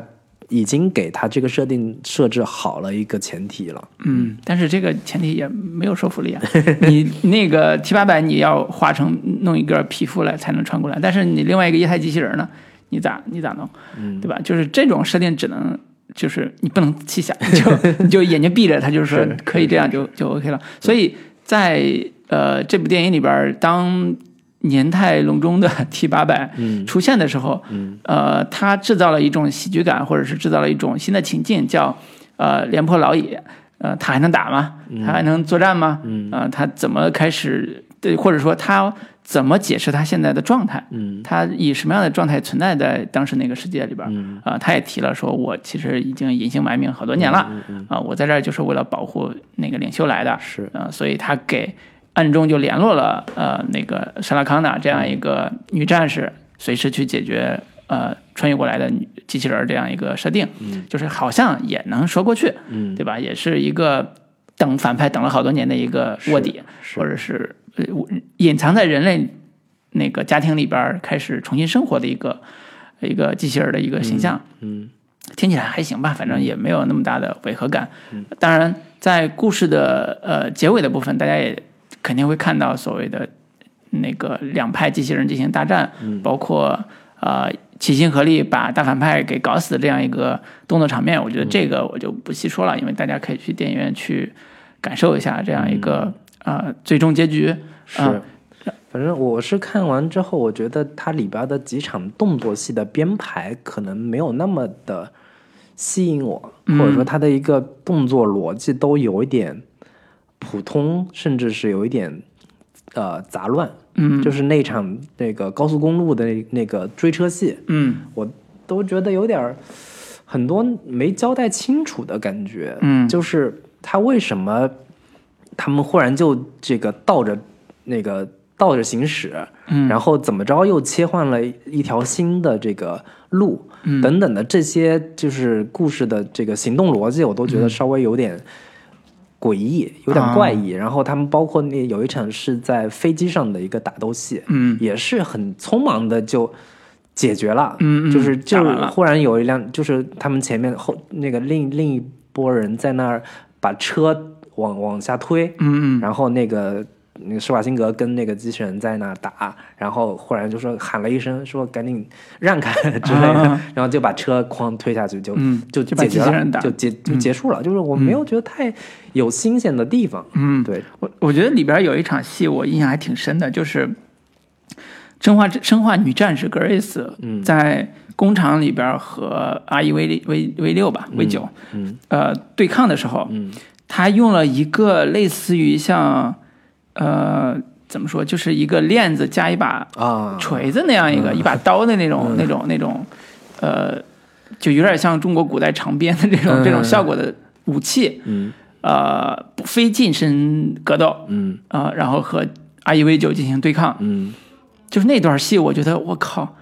已经给他这个设定设置好了一个前提了。嗯，但是这个前提也没有说服力啊。你那个 T 八百你要画成弄一个皮肤来才能穿过来，但是你另外一个液态机器人呢，你咋你咋弄？嗯对吧？就是这种设定只能就是你不能细想，就你就眼睛闭着，他就是可以这样就就 OK 了。所以在呃这部电影里边儿，当年太隆中的 T 八百嗯出现的时候，嗯呃，它制造了一种喜剧感，或者是制造了一种新的情境，叫呃廉颇老矣。呃，他还能打吗？他还能作战吗？嗯呃，他怎么开始？对，或者说他怎么解释他现在的状态？嗯他以什么样的状态存在在当时那个世界里边？嗯啊、他也提了说，我其实已经隐姓埋名好多年了啊、嗯嗯我在这儿就是为了保护那个领袖来的，是呃，所以他给暗中就联络了呃那个莎拉康纳这样一个女战士，随时去解决呃穿越过来的女机器人这样一个设定，嗯。就是好像也能说过去，嗯。对吧？也是一个等反派等了好多年的一个卧底，是或者是呃隐藏在人类那个家庭里边开始重新生活的一个一个机器人的一个形象。嗯听起来还行吧，反正也没有那么大的违和感。当然，在故事的呃结尾的部分，大家也肯定会看到所谓的那个两派机器人进行大战，包括呃齐心合力把大反派给搞死的这样一个动作场面。我觉得这个我就不细说了，因为大家可以去电影院去感受一下这样一个、呃最终结局。是啊。反正我是看完之后，我觉得它里边的几场动作戏的编排可能没有那么的吸引我，嗯或者说它的一个动作逻辑都有一点普通，甚至是有一点呃杂乱。嗯就是那场那个高速公路的那那个追车戏，嗯我都觉得有点很多没交代清楚的感觉。嗯就是他为什么他们忽然就这个倒着那个倒着行驶，嗯然后怎么着又切换了一条新的这个路，嗯等等的这些就是故事的这个行动逻辑，我都觉得稍微有点。诡异，有点怪异。然后他们包括那有一场是在飞机上的一个打斗戏，嗯。也是很匆忙的就解决了，嗯嗯就是就忽然有一辆，就是他们前面后那个另另一波人在那儿把车往往下推，嗯嗯。然后那个那个施瓦辛格跟那个机器人在那打，然后忽然就说喊了一声说赶紧让开 之类的，啊然后就把车哐推下去就、嗯就就把解决了机器人打，就结就结束了。就是我没有觉得太有新鲜的地方，嗯，对，我我觉得里边有一场戏我印象还挺深的，就是生化生化女战士 Grace 在工厂里边和 R E V 六 V 六吧 V 九嗯呃对抗的时候，嗯他用了一个类似于像呃怎么说，就是一个链子加一把啊，锤子那样一个、一把刀的那种、那种那种呃，就有点像中国古代长鞭的这种、嗯。这种效果的武器，嗯。呃，非近身格斗。嗯。啊、然后和 I E V 九进行对抗，嗯。就是那段戏，我觉得我靠，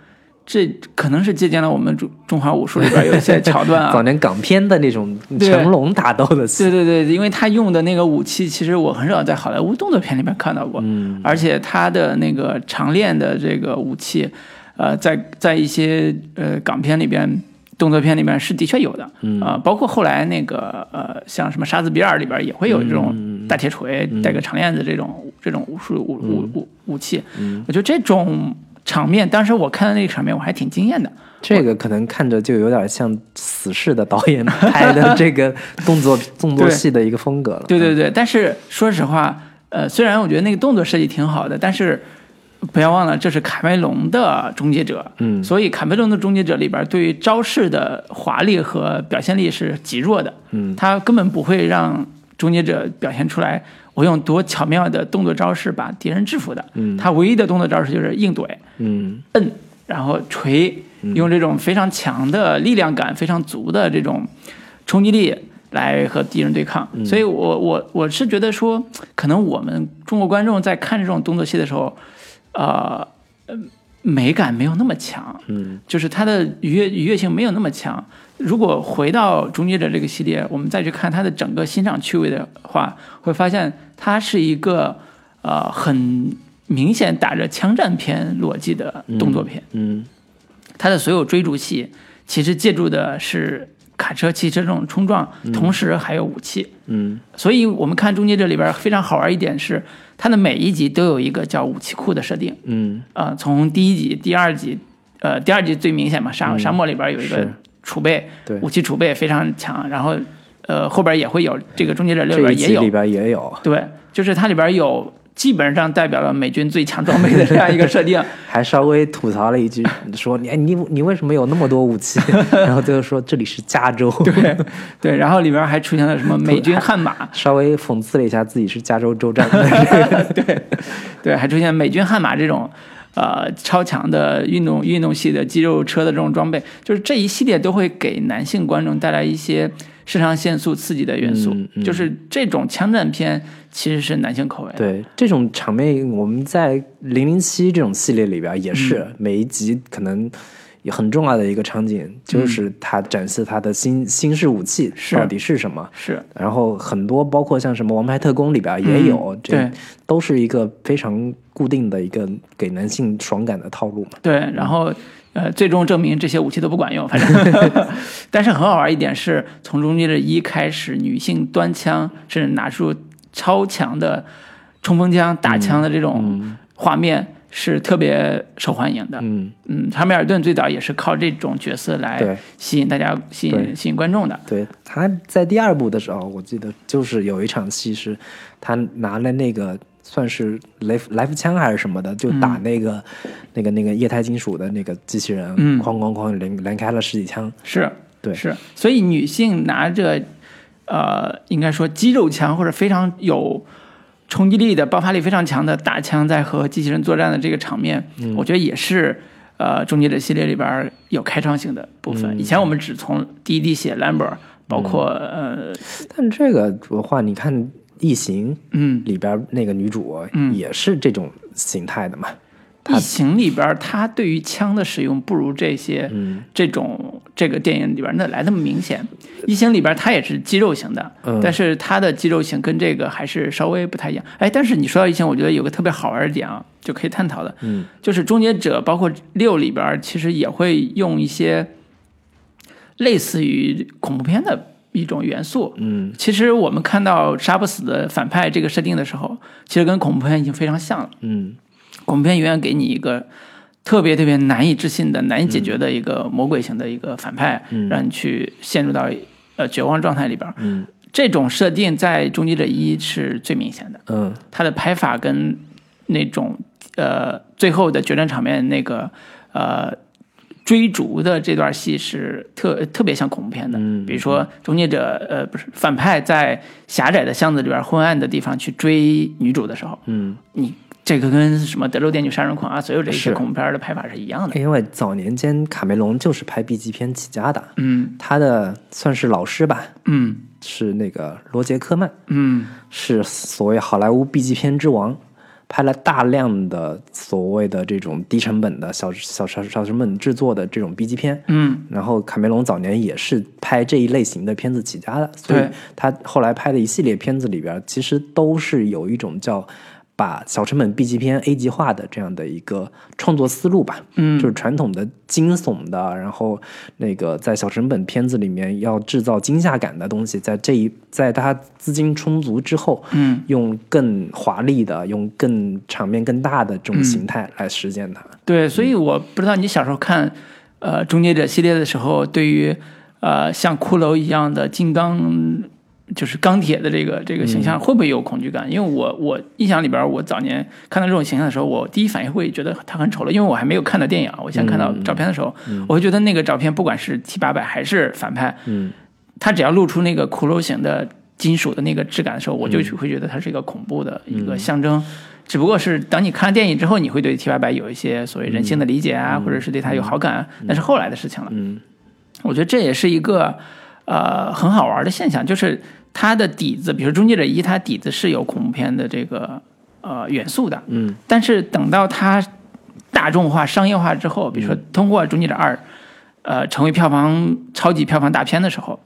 这可能是借鉴了我们中中华武术里边有一些桥段啊。早啊。年港片的那种成龙打斗的戏，对对对，因为他用的那个武器，其实我很少在好莱坞动作片里面看到过，嗯。而且他的那个长链的这个武器，呃，在在一些呃港片里边。动作片里面是的确有的，嗯。啊、包括后来那个呃，像什么《杀死比尔》里边也会有这种嗯大铁锤、带个长链子这种这种武术武武武武器。嗯。我觉得这种场面，当时我看到那个场面，我还挺惊艳的。这个可能看着就有点像死侍的导演拍的这个动作 动作戏的一个风格了。对对对，但是说实话，呃，虽然我觉得那个动作设计挺好的，但是不要忘了这是卡梅隆的《终结者》，嗯所以卡梅隆的《终结者》里边对于招式的华丽和表现力是极弱的，嗯他根本不会让终结者表现出来我用多巧妙的动作招式把敌人制服的，嗯。他唯一的动作招式就是硬怼、嗯。摁，然后锤，用这种非常强的力量感、非常足的这种冲击力来和敌人对抗。所以我我我是觉得说，可能我们中国观众在看这种动作戏的时候，呃，呃美感没有那么强，嗯。就是它的愉悦愉悦性没有那么强。如果回到《终结者》这个系列，我们再去看它的整个欣赏趣味的话，会发现它是一个呃很明显打着枪战片逻辑的动作片。嗯它的所有追逐戏其实借助的是卡车、汽车这种冲撞，同时还有武器。嗯所以我们看《终结者》里边非常好玩一点是，它的每一集都有一个叫武器库的设定。嗯呃，从第一集、第二集，呃，第二集最明显嘛，沙沙漠里边有一个是储备，对武器储备非常强，然后呃后边也会有这个《终结者六》里边也有，里边也有，对，就是它里边有基本上代表了美军最强装备的这样一个设定。还稍微吐槽了一句，说你哎你你为什么有那么多武器？然后最后说这里是加州，对对，然后里边还出现了什么美军悍马，稍微讽刺了一下自己是加州州长。对，还出现美军悍马这种。呃，超强的运动运动系的肌肉车的这种装备，就是这一系列都会给男性观众带来一些肾上腺素刺激的元素。嗯嗯就是这种枪战片其实是男性口味。对这种场面，我们在零零七这种系列里边也是，嗯每一集可能也很重要的一个场景，就是他展示他的新新式武器到底是什么。是，然后很多包括像什么《王牌特工》里边也有，这都是一个非常固定的一个给男性爽感的套路嘛。对，然后呃，最终证明这些武器都不管用，反正。但是很好玩一点是，从《终结者一》开始，女性端枪甚至拿出超强的冲锋枪打枪的这种画面是特别受欢迎的。嗯，嗯，查米尔顿最早也是靠这种角色对。来吸引大家、吸引吸引观众的。对，他在第二部的时候，我记得就是有一场戏是，他拿了那个算是来福来福枪还是什么的，就打那个、那个那个液态金属的那个机器人，嗯。哐哐哐连连开了十几枪。是，对。是，所以女性拿着，呃，应该说肌肉枪或者非常有冲击力的、爆发力非常强的大枪，在和机器人作战的这个场面，我觉得也是呃终结者系列里边有开创性的部分。以前我们只从第一滴血 Lambert，包括、呃但这个的话，你看《异形》嗯。里边那个女主嗯也是这种形态的嘛。异形里边儿，它对于枪的使用不如这些、嗯这种这个电影里边儿那来那么明显。异形里边儿它也是肌肉型的，嗯但是它的肌肉型跟这个还是稍微不太一样。哎，但是你说到异形，我觉得有个特别好玩的点啊，就可以探讨的，嗯就是终结者包括六里边其实也会用一些类似于恐怖片的一种元素。嗯其实我们看到杀不死的反派这个设定的时候，其实跟恐怖片已经非常像了。嗯恐怖片永远给你一个特别特别难以置信的、难以解决的一个魔鬼型的一个反派，让你去陷入到呃绝望状态里边。嗯。这种设定在《终结者一》是最明显的，嗯。它的拍法跟那种呃最后的决战场面那个呃追逐的这段戏是特特别像恐怖片的。嗯。比如说终结者呃不是反派在狭窄的巷子里边昏暗的地方去追女主的时候，嗯，你这个跟什么德州电锯杀人狂啊，所有这些恐怖片的拍法是一样的。因为早年间卡梅隆就是拍 B 级片起家的，嗯。他的算是老师吧，嗯。是那个罗杰科曼，嗯。是所谓好莱坞 B 级片之王，拍了大量的所谓的这种低成本的小小小小成本制作的这种 B 级片。嗯。然后卡梅隆早年也是拍这一类型的片子起家的，所以他后来拍的一系列片子里边，其实都是有一种叫把小成本 B 级片 A 级化的这样的一个创作思路吧，嗯就是传统的惊悚的，然后那个在小成本片子里面要制造惊吓感的东西，在这一在它资金充足之后，嗯，用更华丽的、用更场面更大的这种形态来实现它。对，所以我不知道你小时候看呃《终结者》系列的时候，对于呃像骷髅一样的金刚。就是钢铁的这个这个形象会不会有恐惧感？因为我我印象里边，我早年看到这种形象的时候，我第一反应会觉得他很丑陋，因为我还没有看到电影啊。我先看到照片的时候，我会觉得那个照片不管是 T 八百还是反派，嗯，他只要露出那个骷髅型的金属的那个质感的时候，我就会觉得它是一个恐怖的一个象征。只不过是等你看了电影之后，你会对 T 八百有一些所谓人性的理解啊，或者是对他有好感，那是后来的事情了。嗯，我觉得这也是一个呃很好玩的现象，就是它的底子，比如说《终结者一》，它底子是有恐怖片的这个呃元素的，嗯，但是等到它大众化、商业化之后，比如说通过《终结者二》呃成为票房超级票房大片的时候，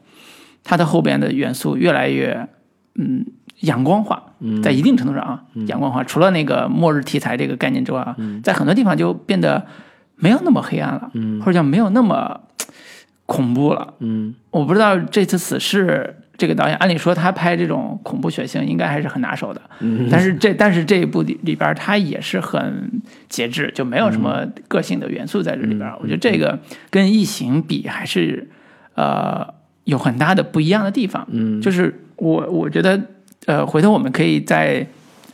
它的后边的元素越来越嗯阳光化，在一定程度上啊，阳光化。除了那个末日题材这个概念之外啊，在很多地方就变得没有那么黑暗了，嗯。或者叫没有那么恐怖了。嗯，我不知道这次死侍这个导演，按理说他拍这种恐怖血腥应该还是很拿手的，嗯但是这但是这一部里里边他也是很节制，就没有什么个性的元素在这里边。我觉得这个跟异形比还是呃有很大的不一样的地方。嗯，就是我我觉得呃回头我们可以在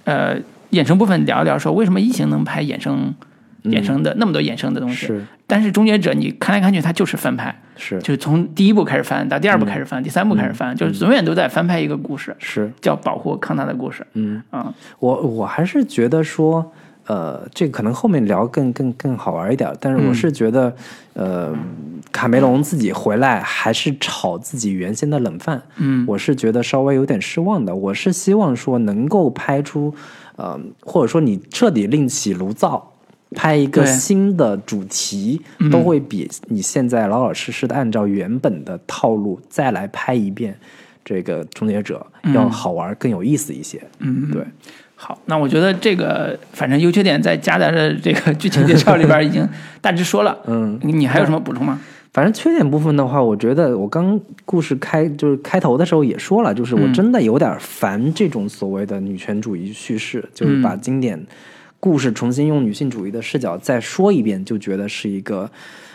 呃衍生部分聊一聊，说为什么异形能拍衍生。衍生的那么多衍生的东西，是。但是终结者你看来看去，它就是翻拍，是。就是从第一部开始翻到第二部开始翻，第三部开始翻，就是永远都在翻拍一个故事，是，叫保护康纳的故事。嗯。啊，我我还是觉得说，呃，这个可能后面聊更更更好玩一点，但是我是觉得，呃，卡梅隆自己回来还是炒自己原先的冷饭，嗯，我是觉得稍微有点失望的。我是希望说能够拍出，呃，或者说你彻底另起炉灶。拍一个新的主题，嗯都会比你现在老老实实的按照原本的套路再来拍一遍这个《终结者》要好玩、更有意思一些。嗯，对，好，那我觉得这个反正优缺点在加达的这个剧情介绍里边已经 大致说了。嗯，你你还有什么补充吗？反正缺点部分的话，我觉得我刚故事开就是开头的时候也说了，就是我真的有点烦这种所谓的女权主义叙事，就是把经典故事重新用女性主义的视角再说一遍，就觉得是一个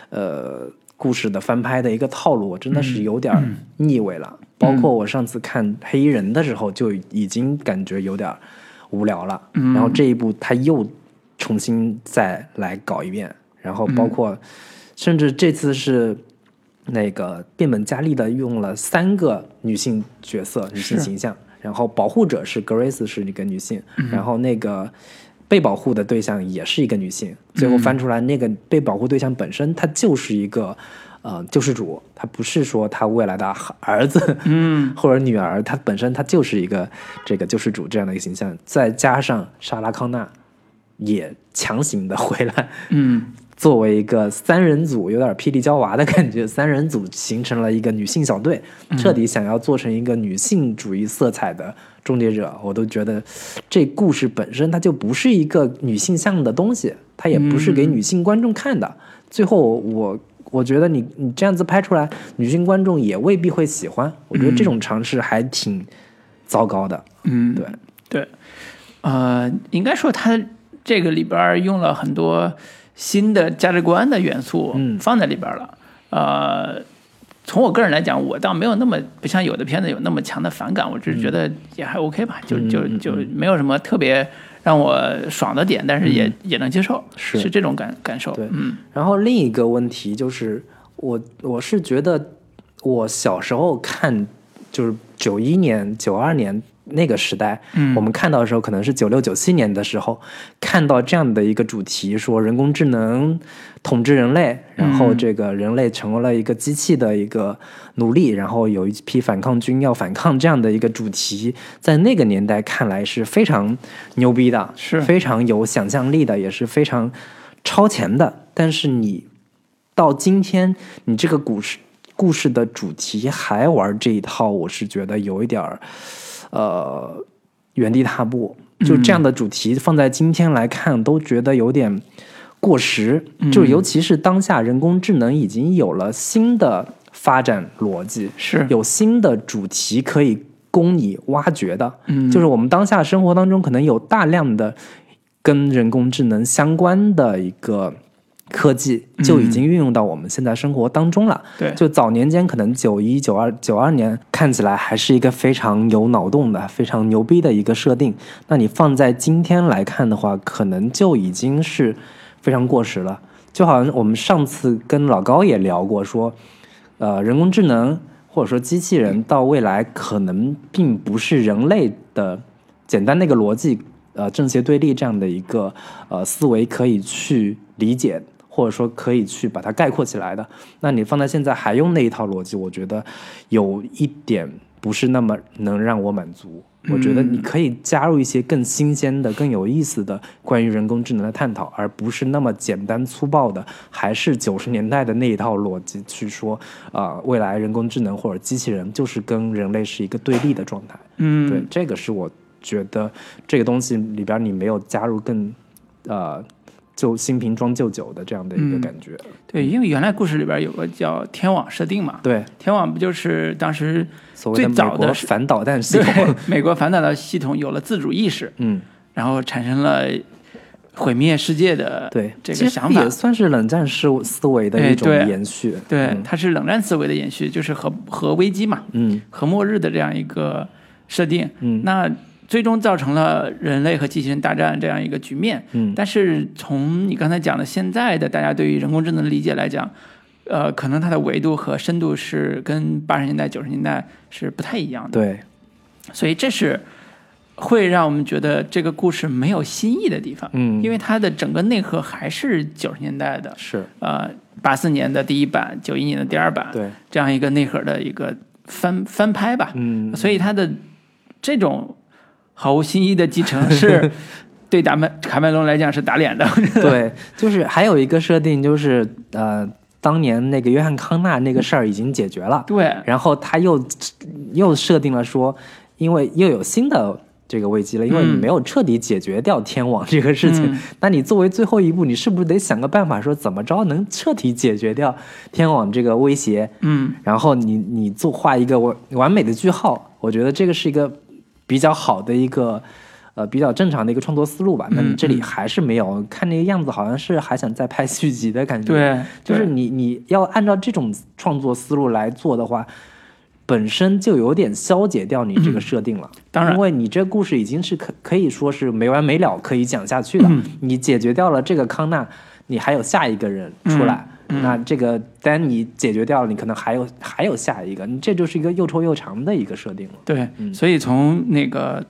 呃故事的翻拍的一个套路，我真的是有点腻味了。包括我上次看黑衣人的时候，就已经感觉有点无聊了。然后这一部他又重新再来搞一遍，然后包括。甚至这次是那个变本加厉的用了三个女性角色、女性形象，然后保护者是 Grace 是一个女性，然后那个被保护的对象也是一个女性，最后翻出来那个被保护对象本身她就是一个呃救世主，他不是说他未来的儿子，嗯，或者女儿，他本身他就是一个这个救世主这样的一个形象，再加上莎拉康纳也强行的回来，嗯。作为一个三人组，有点霹雳娇娃的感觉。三人组形成了一个女性小队，彻底想要做成一个女性主义色彩的终结者。我都觉得这故事本身它就不是一个女性向的东西，它也不是给女性观众看的。最后我我觉得你你这样子拍出来，女性观众也未必会喜欢。我觉得这种尝试还挺糟糕的。嗯，对对，呃，应该说它这个里边用了很多。新的价值观的元素放在里边了，呃，从我个人来讲，我倒没有那么不像有的片子有那么强的反感，我只是觉得也还 OK 吧，就就就没有什么特别让我爽的点，但是也、也能接受，是是这种感感受。对，嗯。然后另一个问题就是，我我是觉得我小时候看，就是九一年、九二年。那个时代，嗯，我们看到的时候可能是九六九七年的时候，看到这样的一个主题，说人工智能统治人类，然后这个人类成为了一个机器的一个奴隶，然后有一批反抗军要反抗这样的一个主题，在那个年代看来是非常牛逼的，是非常有想象力的，也是非常超前的。但是你到今天，你这个故事故事的主题还玩这一套，我是觉得有一点儿。呃，原地踏步，就这样的主题放在今天来看，都觉得有点过时。就尤其是当下人工智能已经有了新的发展逻辑，是。有新的主题可以供你挖掘的。嗯。就是我们当下生活当中可能有大量的跟人工智能相关的一个科技，就已经运用到我们现在生活当中了。对，就早年间可能九一、九二、九二年看起来还是一个非常有脑洞的、非常牛逼的一个设定，那你放在今天来看的话，可能就已经是非常过时了。就好像我们上次跟老高也聊过，说，呃，人工智能或者说机器人到未来可能并不是人类的简单的一个逻辑，呃，正邪对立这样的一个呃思维可以去理解，或者说可以去把它概括起来的。那你放在现在还用那一套逻辑，我觉得有一点不是那么能让我满足。我觉得你可以加入一些更新鲜的、更有意思的关于人工智能的探讨，而不是那么简单粗暴的，还是九十年代的那一套逻辑去说，啊、未来人工智能或者机器人就是跟人类是一个对立的状态。嗯，对，这个是我觉得这个东西里边你没有加入更，呃，就新瓶装旧酒的这样的一个嗯感觉。对，因为原来故事里边有个叫天网设定嘛，对，天网不就是当时最所谓的美国早的反导弹系统。美国反导弹系统有了自主意识，嗯，然后产生了毁灭世界的对，这个想法也。算是冷战思思维的一种延续。对，嗯它是冷战思维的延续，就是核核危机嘛，嗯核末日的这样一个设定。嗯那最终造成了人类和机器人大战这样一个局面。嗯但是从你刚才讲的现在的大家对于人工智能的理解来讲，呃，可能它的维度和深度是跟八十年代、九十年代是不太一样的。对，所以这是会让我们觉得这个故事没有新意的地方。嗯，因为它的整个内核还是九十年代的，是呃，八四年的第一版，九一年的第二版，对，这样一个内核的一个翻翻拍吧。嗯，所以它的这种毫无新意的继承是 对咱们卡麦隆来讲是打脸的。对，就是还有一个设定就是呃，当年那个约翰康纳那个事儿已经解决了，对，然后他又又设定了说，因为又有新的。这个危机了，因为你嗯没有彻底解决掉天网这个事情，嗯那你作为最后一步，你是不是得想个办法，说怎么着能彻底解决掉天网这个威胁？嗯，然后你你做画一个完完美的句号，我觉得这个是一个比较好的一个呃比较正常的一个创作思路吧。那你这里还是没有看那个样子，好像是还想再拍续集的感觉。，对，就是你你要按照这种创作思路来做的话。本身就有点消解掉你这个设定了，当然因为你这故事已经是可可以说是没完没了，可以讲下去的。嗯你解决掉了这个康纳，你还有下一个人出来，嗯那这个丹尼解决掉了，你可能还有还有下一个，你这就是一个又臭又长的一个设定了。对，嗯所以从那个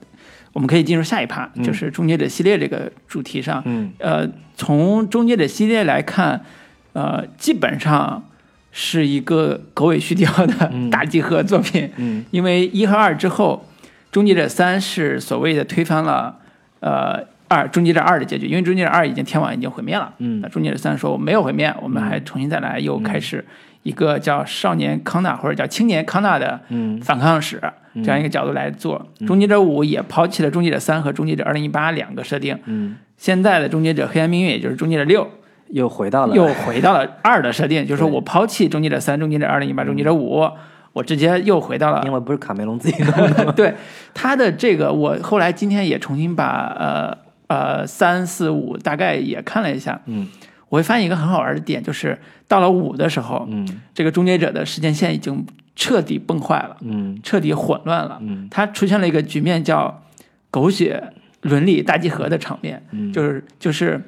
我们可以进入下一趴，就是终结者系列这个主题上。嗯呃，从终结者系列来看，呃，基本上是一个狗尾续貂的嗯 大集合作品。嗯因为一和二之后，终结者三是所谓的推翻了呃二终结者二的结局，因为终结者二已经天网已经毁灭了，嗯。那终结者三说我没有毁灭，我们还重新再来，又开始一个叫少年康纳或者叫青年康纳的嗯。反抗史这样一个角度来做。终结者五也抛弃了终结者三和终结者二零一八两个设定，嗯，现在的终结者黑暗命运也就是终结者六又回到了。又回到了二的设定，就是说我抛弃终结者三、终结者二零一八、终结者五，我直接又回到了因为不是卡梅隆自己 弄的？对他的这个，我后来今天也重新把呃呃三四五大概也看了一下，嗯。我会发现一个很好玩的点，就是到了五的时候，嗯。这个终结者的时间线已经彻底崩坏了，嗯。彻底混乱了，嗯。它出现了一个局面叫狗血伦理大集合的场面，嗯。就是就是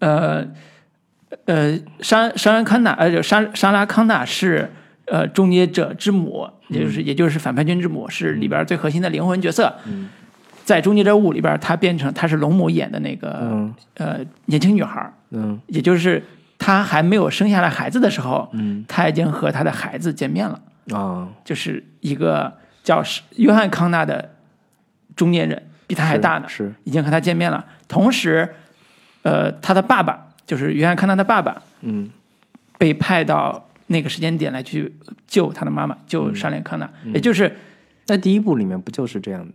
呃呃沙沙拉康纳呃就沙沙拉康纳是呃终结者之母，也就是也就是反叛军之母，是里边最核心的灵魂角色。嗯在终结者五里边，她变成她是龙母演的那个、嗯。呃年轻女孩，嗯。也就是她还没有生下来孩子的时候，嗯。她已经和她的孩子见面了，啊，就是一个叫是约翰康纳的中年人，比他还大呢，是已经和他见面了。同时，呃，他的爸爸就是约翰康纳的爸爸，嗯。被派到那个时间点来去救他的妈妈，救嗯。沙莲康纳，也就是在第一部里面不就是这样？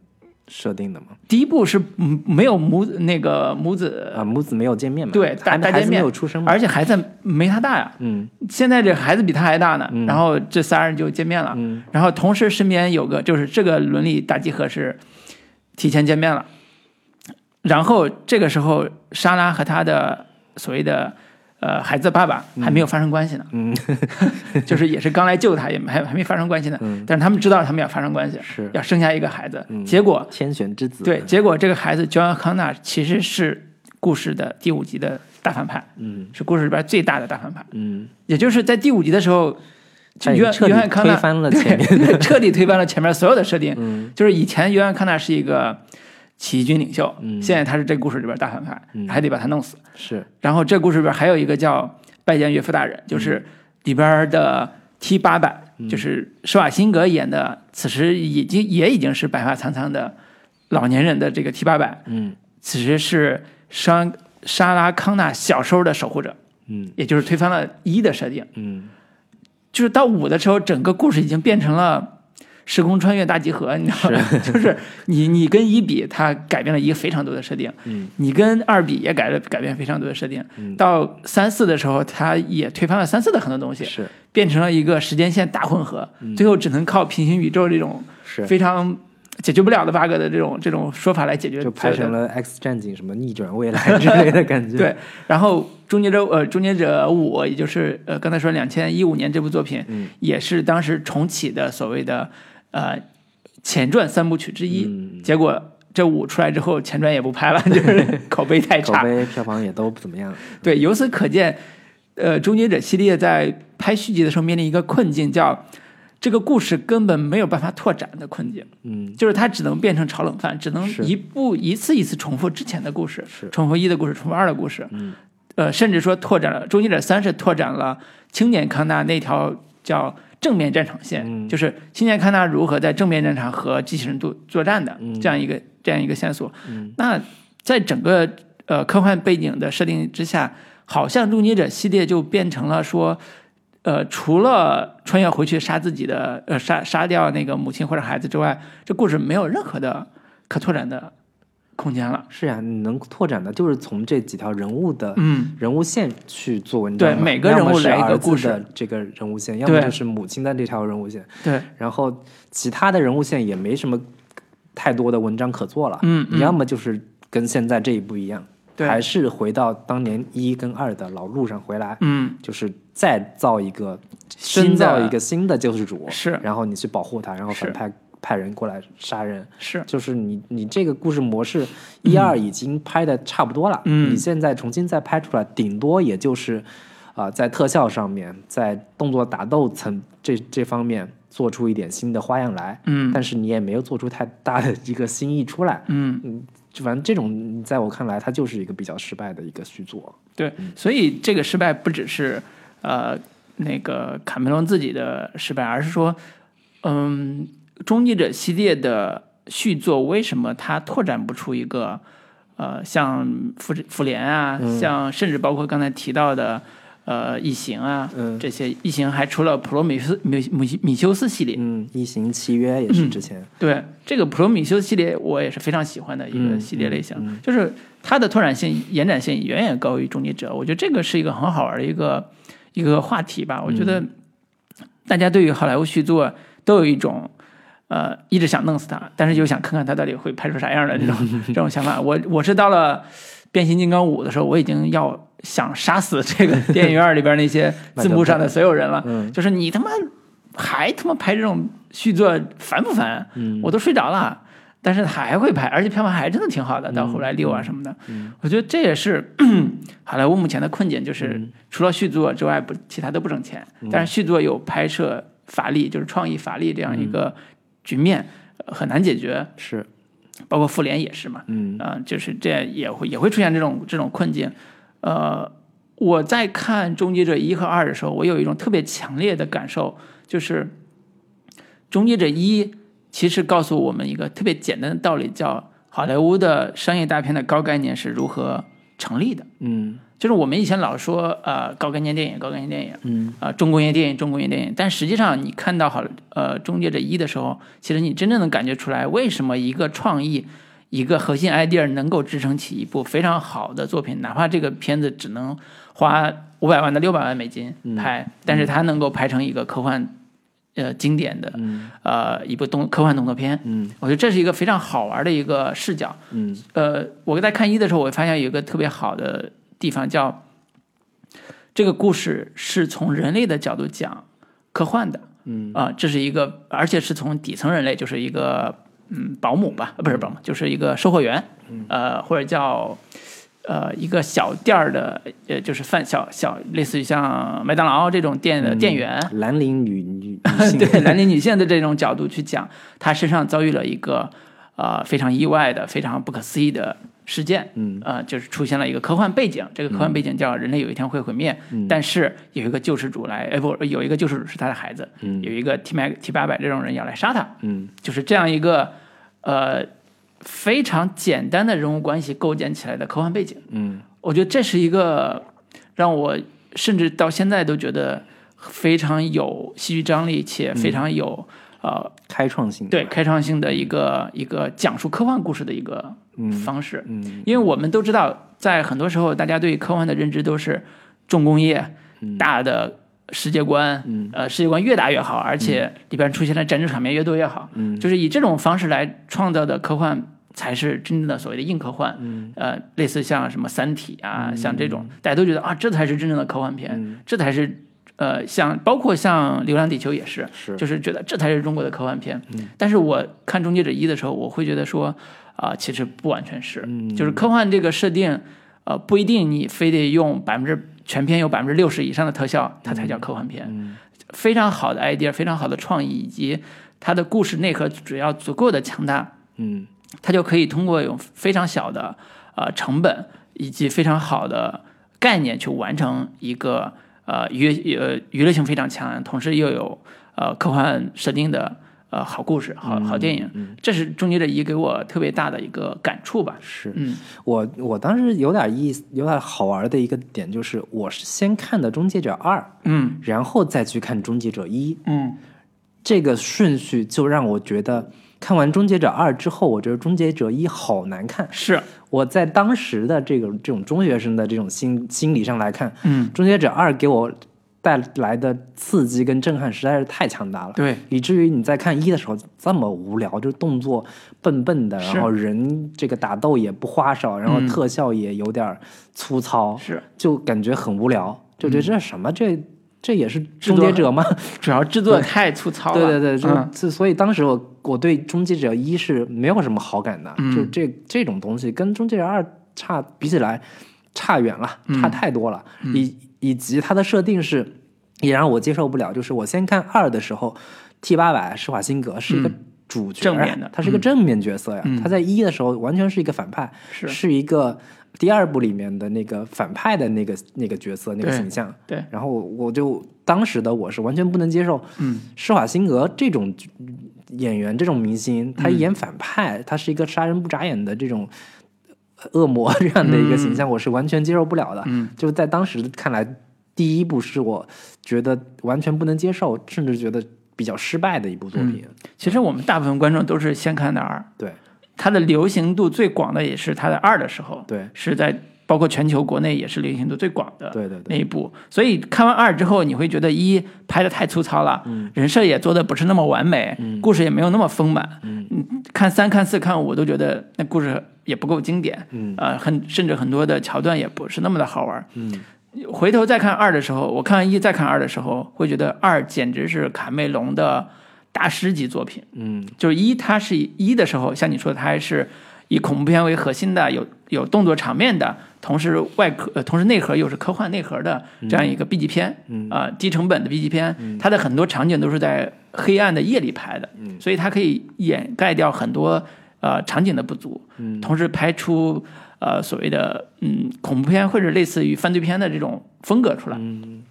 设定的吗？第一部是嗯没有母那个母子啊，母子没有见面嘛？对孩子没大见面有出生嘛？而且孩子没他大呀。嗯现在这孩子比他还大呢，然后这仨人就见面了，嗯然后同时身边有个就是这个伦理大集合是提前见面了，然后这个时候莎拉和他的所谓的呃孩子的爸爸还没有发生关系呢，嗯。就是也是刚来救他，也还还没发生关系呢，嗯。但是他们知道他们要发生关系，是。要生下一个孩子，嗯。结果天选之子。对，结果这个孩子 John 康纳其实是故事的第五集的大反派，嗯。是故事里边最大的大反派。嗯，也就是在第五集的时候，约他已经彻底约翰康纳推翻了前面 彻底推翻了前面所有的设定。嗯。就是以前约翰康纳是一个起义军领袖，嗯。现在他是这个故事里边大反派，嗯。还得把他弄死。是。然后这故事里边还有一个叫拜见岳父大人，就是里边的 T 八百、就是施瓦辛格演的，此时已经也已经是白发苍苍的老年人的这个 T 八百，嗯。此时是沙沙拉康纳小时候的守护者，嗯。也就是推翻了一的设定。嗯。就是到五的时候，整个故事已经变成了时空穿越大集合，你知道吗？就是你你跟一比，它改变了一个非常多的设定，嗯你跟二比也改了改变非常多的设定。到三四的时候，它也推翻了三四的很多东西，是变成了一个时间线大混合，最后只能靠平行宇宙这种，非常解决不了的 bug 的这种这种说法来解决，就拍成了 X 战警什么逆转未来之类的感觉。对，然后《终结者》呃，《终结者五》，也就是呃刚才说两千一五年这部作品，嗯也是当时重启的所谓的呃前传三部曲之一。嗯结果这五出来之后，前传也不拍了，就是口碑太差。口碑票房也都不怎么样。对，由此可见，呃，《终结者》系列在拍续集的时候面临一个困境，叫这个故事根本没有办法拓展的困境。嗯就是它只能变成炒冷饭，只能一步一次一次重复之前的故事，是重复一的故事，重复二的故事，嗯，呃，甚至说拓展了《终结者三》是拓展了青年康纳那条叫正面战场线，嗯就是青年看他如何在正面战场和机器人作作战的、嗯这样一个这样一个线索。嗯那在整个呃科幻背景的设定之下，好像《终结者》系列就变成了说。呃，除了穿越回去杀自己的，呃，杀杀掉那个母亲或者孩子之外，这故事没有任何的可拓展的空间了。是呀、你能拓展的就是从这几条人物的嗯，人物线去做文章嘛。对每个人物是来一个故事的这个人物线，要么就是母亲的这条人物线，对，然后其他的人物线也没什么太多的文章可做了。嗯嗯。要么就是跟现在这一部一样，对。还是回到当年一跟二的老路上回来，嗯，就是再造一个新造一个新的救世主，是。然后你去保护他，然后反派派人过来杀人，是，就是你你这个故事模式一二已经拍的差不多了，嗯。你现在重新再拍出来，顶多也就是啊、在特效上面，在动作打斗层这这方面做出一点新的花样来，嗯。但是你也没有做出太大的一个新意出来，嗯，反正这种在我看来，它就是一个比较失败的一个续作，对，所以这个失败不只是呃那个卡梅隆自己的失败，而是说，嗯，终结者系列的续作为什么它拓展不出一个呃像复复联啊，像甚至包括刚才提到的。呃，异形啊，嗯这些异形还出了普罗米修米米米修斯系列，嗯，异形契约也是之前，对这个普罗米修斯系列，我也是非常喜欢的一个嗯系列类型，就是它的拓展性、延展性远远高于终结者。我觉得这个是一个很好玩的一个一个话题吧。我觉得嗯大家对于好莱坞续作都有一种呃一直想弄死他，但是又想看看他到底会拍出啥样的这种 这种想法。我我是到了变形金刚五的时候，我已经要想杀死这个 电影院里边那些字幕上的所有人了。嗯就是你他妈还他妈拍这种续作烦不烦？嗯我都睡着了，但是还会拍，而且票房还真的挺好的。到后来六啊什么的，嗯我觉得这也是好莱坞目前的困境，就是嗯除了续作之外，不其他都不挣钱。但是续作有拍摄法力，就是创意法力这样一个局面，呃很难解决。是，包括复联也是嘛，嗯啊、就是这也会也会出现这种这种困境。呃，我在看《终结者》一和二的时候，我有一种特别强烈的感受，就是《终结者一》其实告诉我们一个特别简单的道理，叫好莱坞的商业大片的高概念是如何成立的。嗯就是我们以前老说呃高概念电影，高概念电影，嗯。呃中工业电影，中工业电影，但实际上你看到好呃《终结者一》的时候，其实你真正能感觉出来，为什么一个创意、一个核心 idea 能够支撑起一部非常好的作品，哪怕这个片子只能花五百万到六百万美金拍，但是它能够拍成一个科幻呃经典的嗯。呃一部动科幻动作片。嗯。我觉得这是一个非常好玩的一个视角。嗯。呃，我在看一的时候，我发现有一个特别好的地方，叫这个故事是从人类的角度讲科幻的。嗯。啊、这是一个，而且是从底层人类，就是一个嗯保姆吧，呃不是保姆，就是一个售货员，呃，或者叫呃一个小店儿的，呃，就是饭小小类似于像麦当劳这种店的店员，蓝领女女 对蓝领女性的这种角度去讲，她身上遭遇了一个呃非常意外的、非常不可思议的事件，嗯。呃，就是出现了一个科幻背景，这个科幻背景叫人类有一天会毁灭，嗯。但是有一个救世主来，哎不，有一个救世主是他的孩子，嗯。有一个 T 麦 T 八百这种人要来杀他，嗯。就是这样一个呃非常简单的人物关系构建起来的科幻背景。嗯。我觉得这是一个让我甚至到现在都觉得非常有戏剧张力且非常有、呃开创性对开创性的一个一个讲述科幻故事的一个嗯方式。嗯因为我们都知道，在很多时候，大家对科幻的认知都是重工业、大的世界观，嗯。呃，世界观越大越好，而且里边出现的战争场面越多越好，嗯。就是以这种方式来创造的科幻。才是真正的所谓的硬科幻，嗯。呃，类似像什么《三体》啊，像这种，大家都觉得啊，这才是真正的科幻片，嗯。这才是呃，像包括像《流浪地球》也是，是就是觉得这才是中国的科幻片。嗯但是我看《终结者一》的时候，我会觉得说，啊、其实不完全是，嗯就是科幻这个设定，呃，不一定你非得用百分之全片有百分之六十以上的特效，它才叫科幻片。嗯非常好的 idea，非常好的创意，以及它的故事内核只要足够的强大，嗯它就可以通过用非常小的呃成本以及非常好的概念去完成一个呃娱呃娱乐性非常强，同时又有呃科幻设定的呃好故事、好好电影。嗯这是《终结者一》给我特别大的一个感触吧。是嗯我我当时有点意思，有点好玩的一个点就是，我是先看的《终结者二》，嗯然后再去看《终结者一》，嗯这个顺序就让我觉得，看完《终结者二》之后，我觉得《终结者一》好难看。是我在当时的这个这种中学生的这种心心理上来看，嗯《终结者二》给我带来的刺激跟震撼实在是太强大了。对以至于你在看一的时候这么无聊，就动作笨笨的，然后人这个打斗也不花哨，然后嗯特效也有点粗糙，是，就感觉很无聊，就觉得这什么？这这也是终结者吗？主要制作太粗糙了。对对对，就、嗯。就所以当时我我对终结者一是没有什么好感的，嗯。就这这种东西跟终结者二差比起来差远了，嗯差太多了，以以及它的设定是也让我接受不了，就是我先看二的时候，T 八百施瓦辛格是一个嗯主角，正面的他是个正面角色呀，嗯。他在一的时候完全是一个反派，是。是一个第二部里面的那个反派的那个那个角色那个形象，对，然后我就当时的我是完全不能接受，嗯，施瓦辛格这种演员这种明星，他演反派，他是一个杀人不眨眼的这种恶魔 这样的一个形象，我是完全接受不了的。嗯，就在当时看来，第一部是我觉得完全不能接受，甚至觉得比较失败的一部作品。其实我们大部分观众都是先看的二，对它的流行度最广的也是它的二的时候，对。是在包括全球国内也是流行度最广的对对对，那一部。所以看完二之后，你会觉得一拍的太粗糙了，嗯。人设也做的不是那么完美，故事也没有那么丰满。嗯。看三、看四、看五都觉得那故事也不够经典，嗯。呃，很甚至很多的桥段也不是那么的好玩。嗯。回头再看二的时候，我看完一再看二的时候，会觉得二简直是卡梅隆的大师级作品。嗯。就是一，它是以一的时候，像你说的，它还是以恐怖片为核心的，有有动作场面的，同时外壳呃，同时内核又是科幻内核的这样一个 B 级片，嗯。啊、低成本的 B 级片，它的很多场景都是在黑暗的夜里拍的，嗯。所以它可以掩盖掉很多呃场景的不足，嗯。同时拍出呃所谓的嗯恐怖片或者类似于犯罪片的这种风格出来。嗯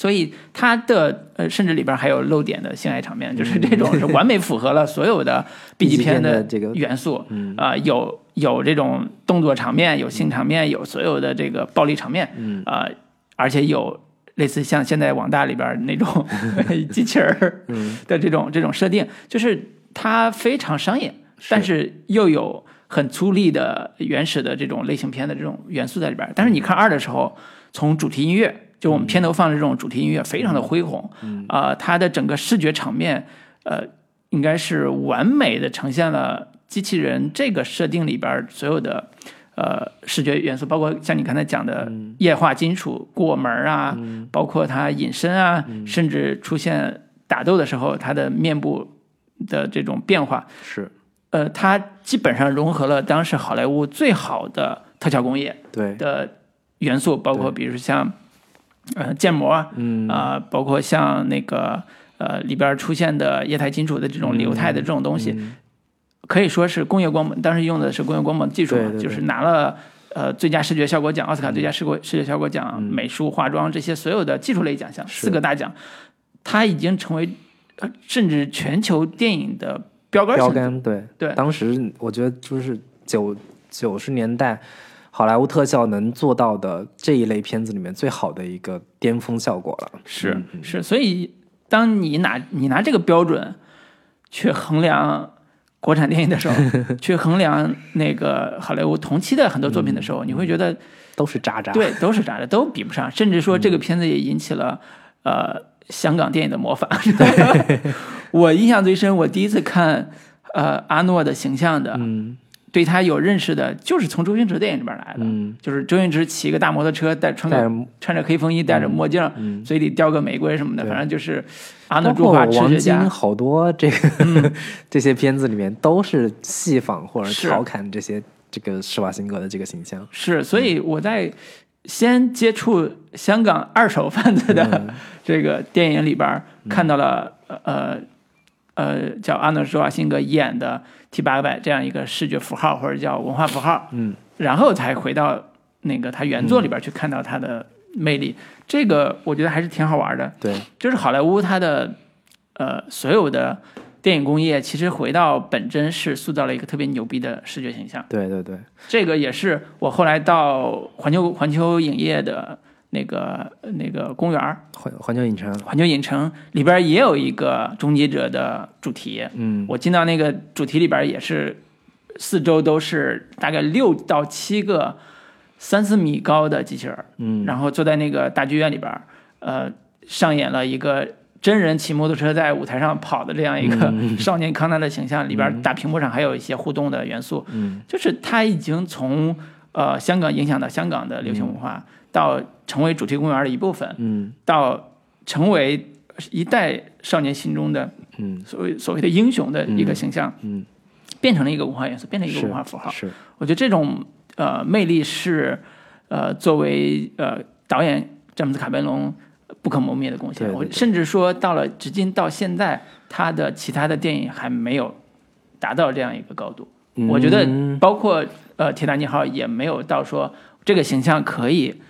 所以它的呃，甚至里边还有露点的性爱场面，就是这种是完美符合了所有的 B 级片的这个元素。啊，有有这种动作场面，有性场面，有所有的这个暴力场面。嗯啊，而且有类似像现在网大里边那种 机器人的这种这种设定，就是它非常商业，但是又有很粗粝的原始的这种类型片的这种元素在里边。但是你看二的时候，从主题音乐。就我们片头放的这种主题音乐非常的恢宏，啊，它的整个视觉场面，呃，应该是完美的呈现了机器人这个设定里边所有的呃视觉元素，包括像你刚才讲的液化金属过门啊，包括它隐身啊，甚至出现打斗的时候它的面部的这种变化，是，呃，它基本上融合了当时好莱坞最好的特效工业对。的元素，包括比如像。呃，建模，嗯啊，包括像那个呃里边出现的液态金属的这种流态的这种东西，可以说是工业光魔，当时用的是工业光魔技术嘛，就是拿了呃最佳视觉效果奖、奥斯卡最佳视觉视觉效果奖、美术、化妆这些所有的技术类奖项四个大奖，它已经成为甚至全球电影的标杆。标杆，对对，当时我觉得就是九九十年代。好莱坞特效能做到的这一类片子里面最好的一个巅峰效果了，是是，所以当你拿你拿这个标准去衡量国产电影的时候，去衡量那个好莱坞同期的很多作品的时候，你会觉得都是渣渣，对，都是渣渣，都比不上，甚至说这个片子也引起了呃香港电影的模仿。我印象最深，我第一次看呃阿诺的形象的。对他有认识的，就是从周星驰电影里边来的，嗯。就是周星驰骑个大摩托车，戴穿着穿着黑风衣，戴着墨镜，嘴里叼个玫瑰什么的，反正就是阿诺朱华王晶好多这个 这些片子里面都是戏仿或者调侃这些这个施瓦辛格的这个形象。是，所以我在先接触香港二手贩子的 这个电影里边看到了呃。呃，叫阿诺·施瓦辛格演的 T 八百这样一个视觉符号，或者叫文化符号，嗯，然后才回到那个他原作里边去看到他的魅力。这个我觉得还是挺好玩的。对，就是好莱坞它的呃所有的电影工业，其实回到本真是塑造了一个特别牛逼的视觉形象。对对对，这个也是我后来到环球环球影业的。那个那个公园环环球影城，环球影城里边也有一个终结者的主题。嗯，我进到那个主题里边也是，四周都是大概六到七个三四米高的机器人。嗯，然后坐在那个大剧院里边，呃，上演了一个真人骑摩托车在舞台上跑的这样一个 少年康纳的形象。里边大屏幕上还有一些互动的元素。嗯，就是他已经从呃香港影响到香港的流行文化。到成为主题公园的一部分，嗯，到成为一代少年心中的，嗯，所谓所谓的英雄的一个形象，嗯，变成了一个文化元素，变成一个文化符号。是，我觉得这种呃魅力是呃作为呃导演詹姆斯卡梅隆不可磨灭的贡献。我甚至说到了至今到现在，他的其他的电影还没有达到这样一个高度。我觉得包括呃铁达尼号也没有到说这个形象可以。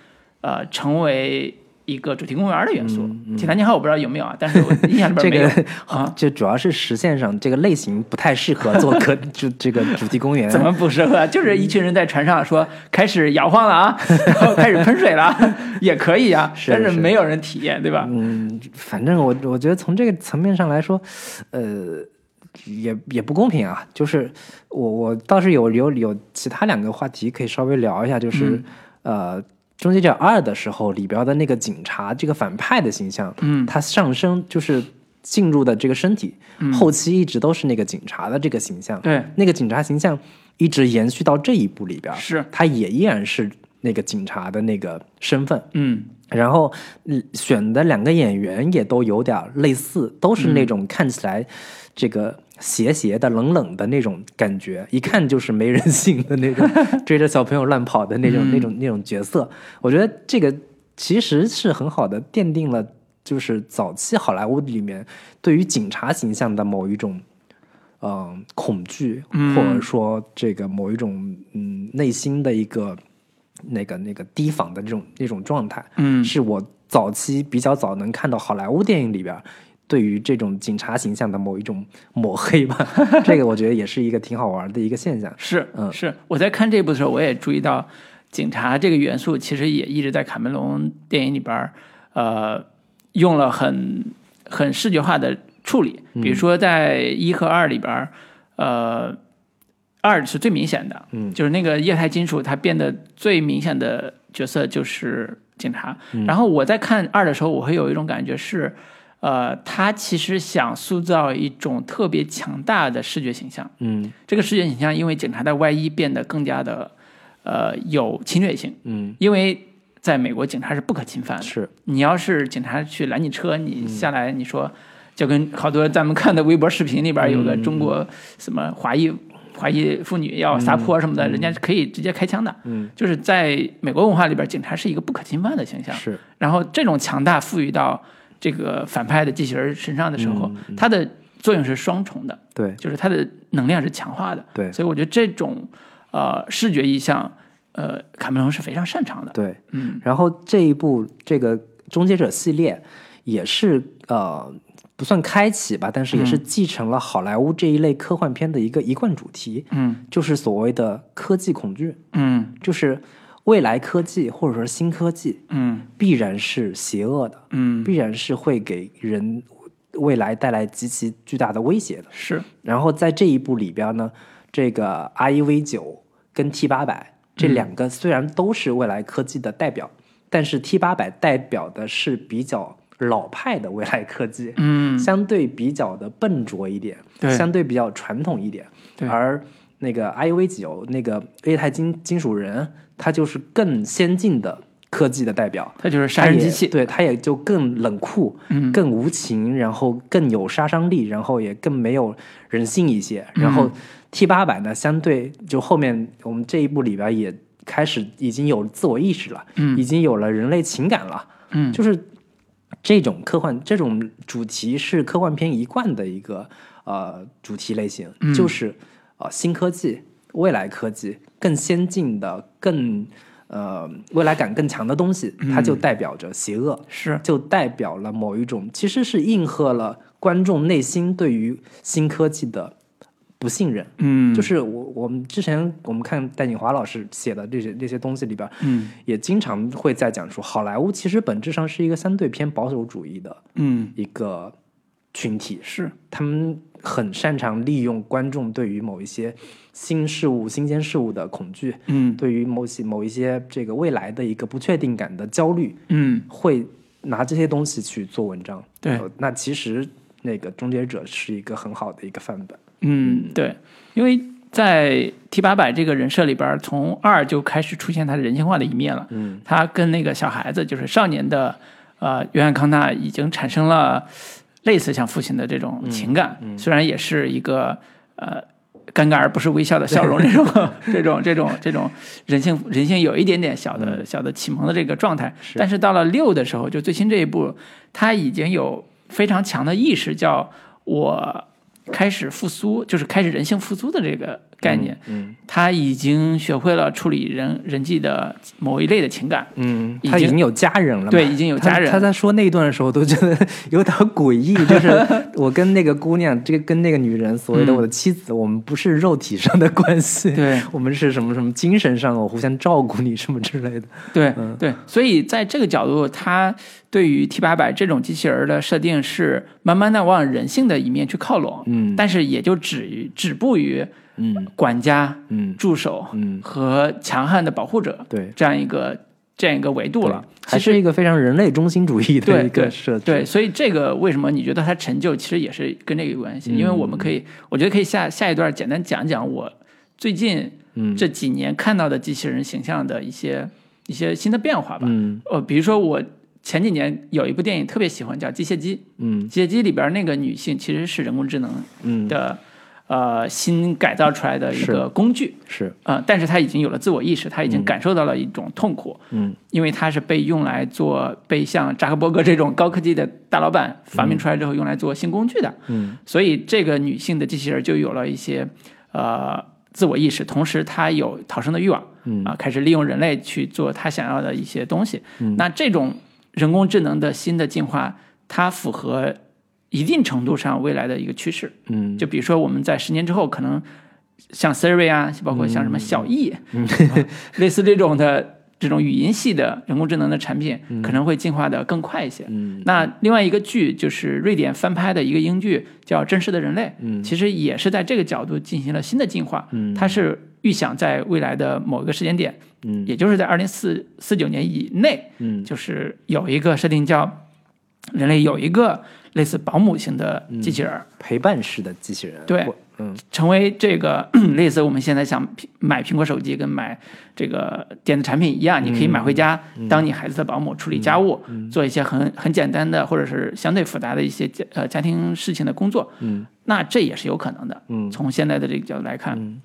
呃，成为一个主题公园的元素。铁达尼号我不知道有没有啊，但是我印象里边没有 啊。就主要是实现上这个类型不太适合做客就 这个主题公园。怎么不适合？就是一群人在船上说开始摇晃了啊，然后开始喷水了，也可以啊。但是没有人体验，对吧？嗯，反正我我觉得从这个层面上来说，呃，也也不公平啊。就是我我倒是有有有其他两个话题可以稍微聊一下，就是呃。《终结者二》的时候，里边的那个警察，这个反派的形象，嗯，他上升就是进入的这个身体，后期一直都是那个警察的这个形象，对，那个警察形象一直延续到这一部里边，是，他也依然是那个警察的那个身份，嗯，然后选的两个演员也都有点类似，都是那种看起来这个。邪邪的、冷冷的那种感觉，一看就是没人性的那种，追着小朋友乱跑的那种、那种、那种角色。我觉得这个其实是很好的奠定了，就是早期好莱坞里面对于警察形象的某一种，嗯，恐惧，或者说这个某一种嗯内心的一个那个那个提防的这种那种状态。嗯，是我早期比较早能看到好莱坞电影里边对于这种警察形象的某一种抹黑吧，这个我觉得也是一个挺好玩的一个现象。是，嗯是。我在看这部的时候，我也注意到警察这个元素其实也一直在卡梅隆电影里边儿，呃，用了很很视觉化的处理。比如说在一和二里边儿，呃，二是最明显的，嗯就是那个液态金属，它变得最明显的角色就是警察。嗯然后我在看二的时候，我会有一种感觉是，呃，他其实想塑造一种特别强大的视觉形象。嗯。这个视觉形象因为警察的外衣变得更加的呃有侵略性，嗯，因为在美国警察是不可侵犯的。是，你要是警察去拦你车，你下来你说，就跟好多咱们看的微博视频里边有个中国什么华裔华裔妇女要撒泼什么的，人家是可以直接开枪的。嗯，就是在美国文化里边，警察是一个不可侵犯的形象。是，然后这种强大赋予到这个反派的机器人身上的时候，嗯它的作用是双重的。对就是它的能量是强化的。对所以我觉得这种呃视觉意象，呃，卡梅隆是非常擅长的。对。嗯然后这一部这个《终结者》系列也是呃不算开启吧，但是也是继承了好莱坞这一类科幻片的一个一贯主题，嗯就是所谓的科技恐惧，嗯就是未来科技或者说新科技嗯。必然是邪恶的，嗯，必然是会给人未来带来极其巨大的威胁的。是。然后在这一部里边呢，这个 IEV 九跟 T 八百这两个虽然都是未来科技的代表，但是 T 八百代表的是比较老派的未来科技，嗯。相对比较的笨拙一点，对。相对比较传统一点。对。而那个 I V 九那个液态金金属人，它就是更先进的科技的代表。它就是杀人机器。对，它也就更冷酷，嗯更无情，然后更有杀伤力，然后也更没有人性一些。然后嗯 T 八百呢，相对就后面我们这一部里边也开始已经有自我意识了，嗯已经有了人类情感了，嗯就是这种科幻这种主题是科幻片一贯的一个呃主题类型，嗯就是呃新科技、未来科技、更先进的、更呃未来感更强的东西，它就代表着邪恶。是。就代表了某一种，其实是应和了观众内心对于新科技的不信任。嗯。就是我我们之前我们看戴锦华老师写的这些这些东西里边，嗯。也经常会在讲说，好莱坞其实本质上是一个相对偏保守主义的嗯。一个群体，是。他们很擅长利用观众对于某一些新事物、新鲜事物的恐惧，嗯对于某些某一些这个未来的一个不确定感的焦虑，嗯会拿这些东西去做文章。对呃那其实那个《终结者》是一个很好的一个范本。嗯对，因为在 T 八百这个人设里边，从二就开始出现他人性化的一面了。嗯他跟那个小孩子，就是少年的呃约翰康纳，已经产生了类似像父亲的这种情感，虽然也是一个呃尴尬而不是微笑的笑容，这种这种这种这种人性人性有一点点小的小的启蒙的这个状态，但是到了六的时候，就最新这一步，他已经有非常强的意识，叫我开始复苏，就是开始人性复苏的这个概念。嗯他已经学会了处理人人际的某一类的情感，嗯，他已经有家人了？对，已经有家人他。在说那一段的时候，都觉得有点诡异。就是 我跟那个姑娘，这个跟那个女人，所谓的我的妻子，我们不是肉体上的关系，对我们是什么什么精神上，我互相照顾你什么之类的。对嗯对，所以在这个角度，他对于 T 八百这种机器人的设定是慢慢的往人性的一面去靠拢，嗯但是也就止于止步于嗯管家、嗯助手嗯，和强悍的保护者对，这样一个这样一个维度了。还是一个非常人类中心主义的一个设置。对，所以这个为什么你觉得它成就，其实也是跟这个有关系。因为我们可以，我觉得可以下下一段简单讲讲我最近嗯这几年看到的机器人形象的一些一些新的变化吧。嗯呃，比如说我前几年有一部电影特别喜欢，叫《机械姬》。嗯《机械姬》里边那个女性其实是人工智能嗯，的、呃新改造出来的一个工具。是。呃，但是她已经有了自我意识，她已经嗯。感受到了一种痛苦。嗯。因为它是被用来做被像扎克伯格这种高科技的大老板发明出来之后用来做新工具的，嗯。所以这个女性的机器人就有了一些呃自我意识，同时她有逃生的欲望嗯。啊，开始利用人类去做她想要的一些东西。嗯。那这种人工智能的新的进化，它符合一定程度上未来的一个趋势。嗯，就比如说我们在十年之后，可能像 Siri 啊，包括像什么小易，嗯。啊类似这种的这种语音系的人工智能的产品，嗯。可能会进化的更快一些。嗯。那另外一个剧就是瑞典翻拍的一个英剧，叫《真实的人类》，嗯。其实也是在这个角度进行了新的进化。嗯。它是预想在未来的某一个时间点，嗯。也就是在二零四四九年以内，嗯。就是有一个设定叫人类有一个类似保姆型的机器人儿。陪伴式的机器人，对，嗯。成为这个 类似我们现在想买苹果手机跟买这个电子产品一样，你可以买回家当你孩子的保姆，处理家务，做一些很很简单的或者是相对复杂的一些家呃家庭事情的工作。嗯，那这也是有可能的。嗯。从现在的这个角度来看，嗯。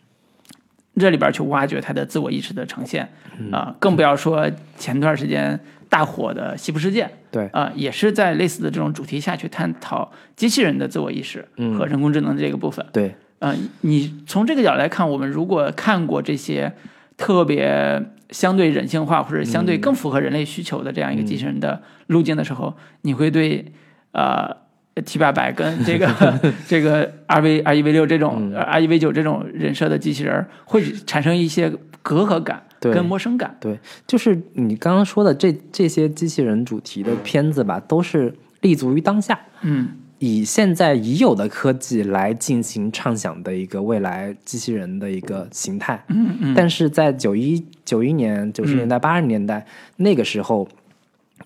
这里边去挖掘他的自我意识的呈现。嗯。啊、更不要说前段时间大火的《西部世界》。对，啊、也是在类似的这种主题下去探讨机器人的自我意识嗯。和人工智能的这个部分。对，呃，你从这个角度来看，我们如果看过这些特别相对人性化或者相对更符合人类需求的这样一个机器人的路径的时候，你会对呃 T 八百跟这个 这个 R V R 一 V 六这种、R 一 V 九这种人设的机器人会产生一些隔阂感。对跟陌生感。对，就是你刚刚说的这这些机器人主题的片子吧，都是立足于当下，嗯以现在已有的科技来进行畅想的一个未来机器人的一个形态。嗯嗯，但是在九一九一年、九十年代、八十年代那个时候，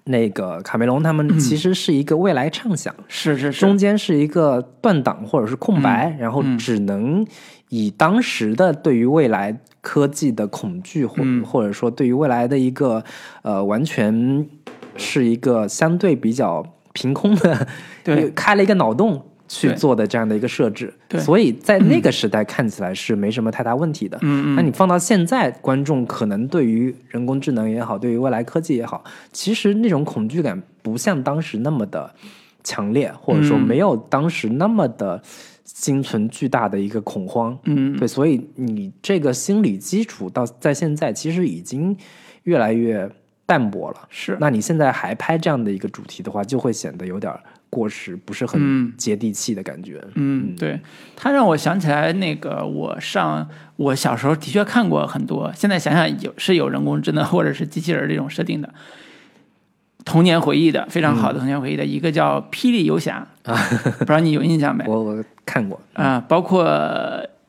那个卡梅隆他们其实是一个未来畅想，是是是，中间是一个断档或者是空白，然后只能以当时的对于未来科技的恐惧，或、嗯。或者说对于未来的一个呃完全是一个相对比较凭空的，对。开了一个脑洞。去做的这样的一个设置，对所以在那个时代看起来是没什么太大问题的。嗯那你放到现在，观众可能对于人工智能也好，对于未来科技也好，其实那种恐惧感不像当时那么的强烈，或者说嗯没有当时那么的心存巨大的一个恐慌。嗯对，所以你这个心理基础到在现在其实已经越来越淡薄了。是那你现在还拍这样的一个主题的话，就会显得有点过时，不是嗯很接地气的感觉。嗯，对，它让我想起来那个我上我小时候的确看过很多，现在想想有是有人工智能或者是机器人这种设定的。童年回忆的非常好的童年回忆的、一个叫《霹雳游侠》不知道你有印象没？我我看过，啊、包括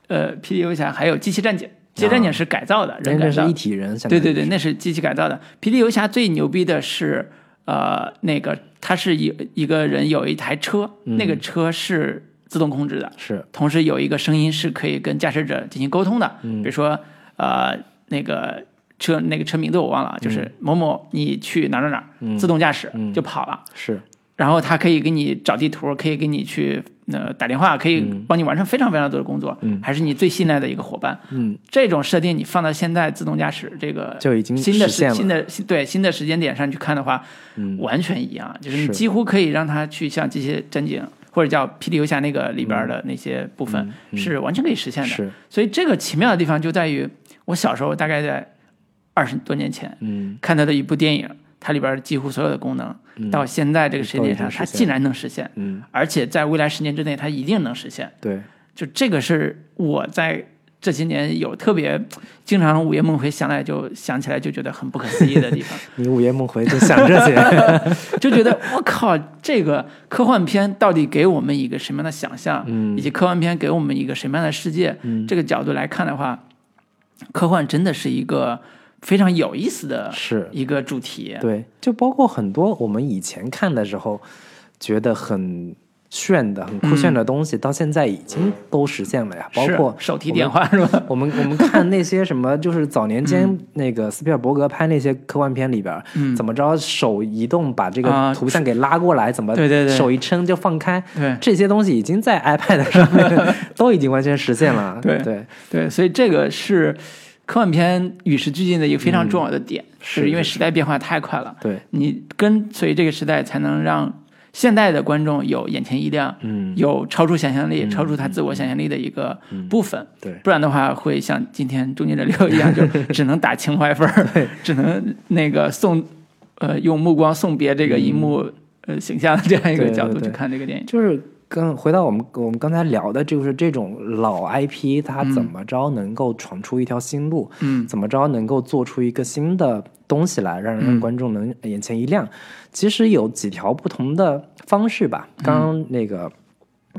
呃，霹雳游侠还有机器战警，机器战警是改造的，人改造是一体人，对对对，那是机器改造的。霹雳游侠最牛逼的是，呃，那个他是一一个人有一台车，那个车是自动控制的，是。同时有一个声音是可以跟驾驶者进行沟通的，比如说呃那个车那个车名字我忘了，就是某某你去哪儿哪儿哪儿，自动驾驶就跑了。是，然后它可以给你找地图，可以给你去呃打电话，可以帮你完成非常非常多的工作，还是你最信赖的一个伙伴。嗯，这种设定你放到现在自动驾驶这个就已经新的对新的时间点上去看的话，嗯。完全一样，就是你几乎可以让它去像这些战警或者叫霹雳游侠那个里边的那些部分、是完全可以实现的。是，所以这个奇妙的地方就在于，我小时候大概在二十多年前嗯。看到的一部电影，它里边几乎所有的功能，到现在这个时间点上，它竟然能实现，嗯，而且在未来十年之内，它一定能实现。对，就这个是我在这些年有特别经常午夜梦回想来就想起来就觉得很不可思议的地方，你午夜梦回就想这些，就觉得我靠，这个科幻片到底给我们一个什么样的想象，嗯。以及科幻片给我们一个什么样的世界，这个角度来看的话，科幻真的是一个非常有意思的是一个主题。对，就包括很多我们以前看的时候觉得很炫的、很酷炫的东西，到现在已经都实现了呀。包括手提电话是吧？我们我们看那些什么，就是早年间那个斯皮尔伯格拍那些科幻片里边，嗯怎么着手移动把这个啊图像给拉过来，怎么对对对手一撑就放开，对这些东西已经在 iPad 上面 都已经完全实现了。对对，对，所以这个是科幻片与时俱进的一个非常重要的点，是就是因为时代变化太快了，对，你跟随这个时代，才能让现代的观众有眼前一亮，嗯，有超出想象力、超出他自我想象力的一个部分。对。不然的话，会像今天《终结者六》一样，就 只能打情怀分儿，只能那个送呃用目光送别这个荧幕、呃形象的这样一个角度去看这个电影。就是刚回到我们我们刚才聊的，就是这种老 IP 它嗯。怎么着能够闯出一条新路，嗯。怎么着能够做出一个新的东西来，让嗯。让观众能眼前一亮。其实有几条不同的方式吧。嗯。刚刚那个、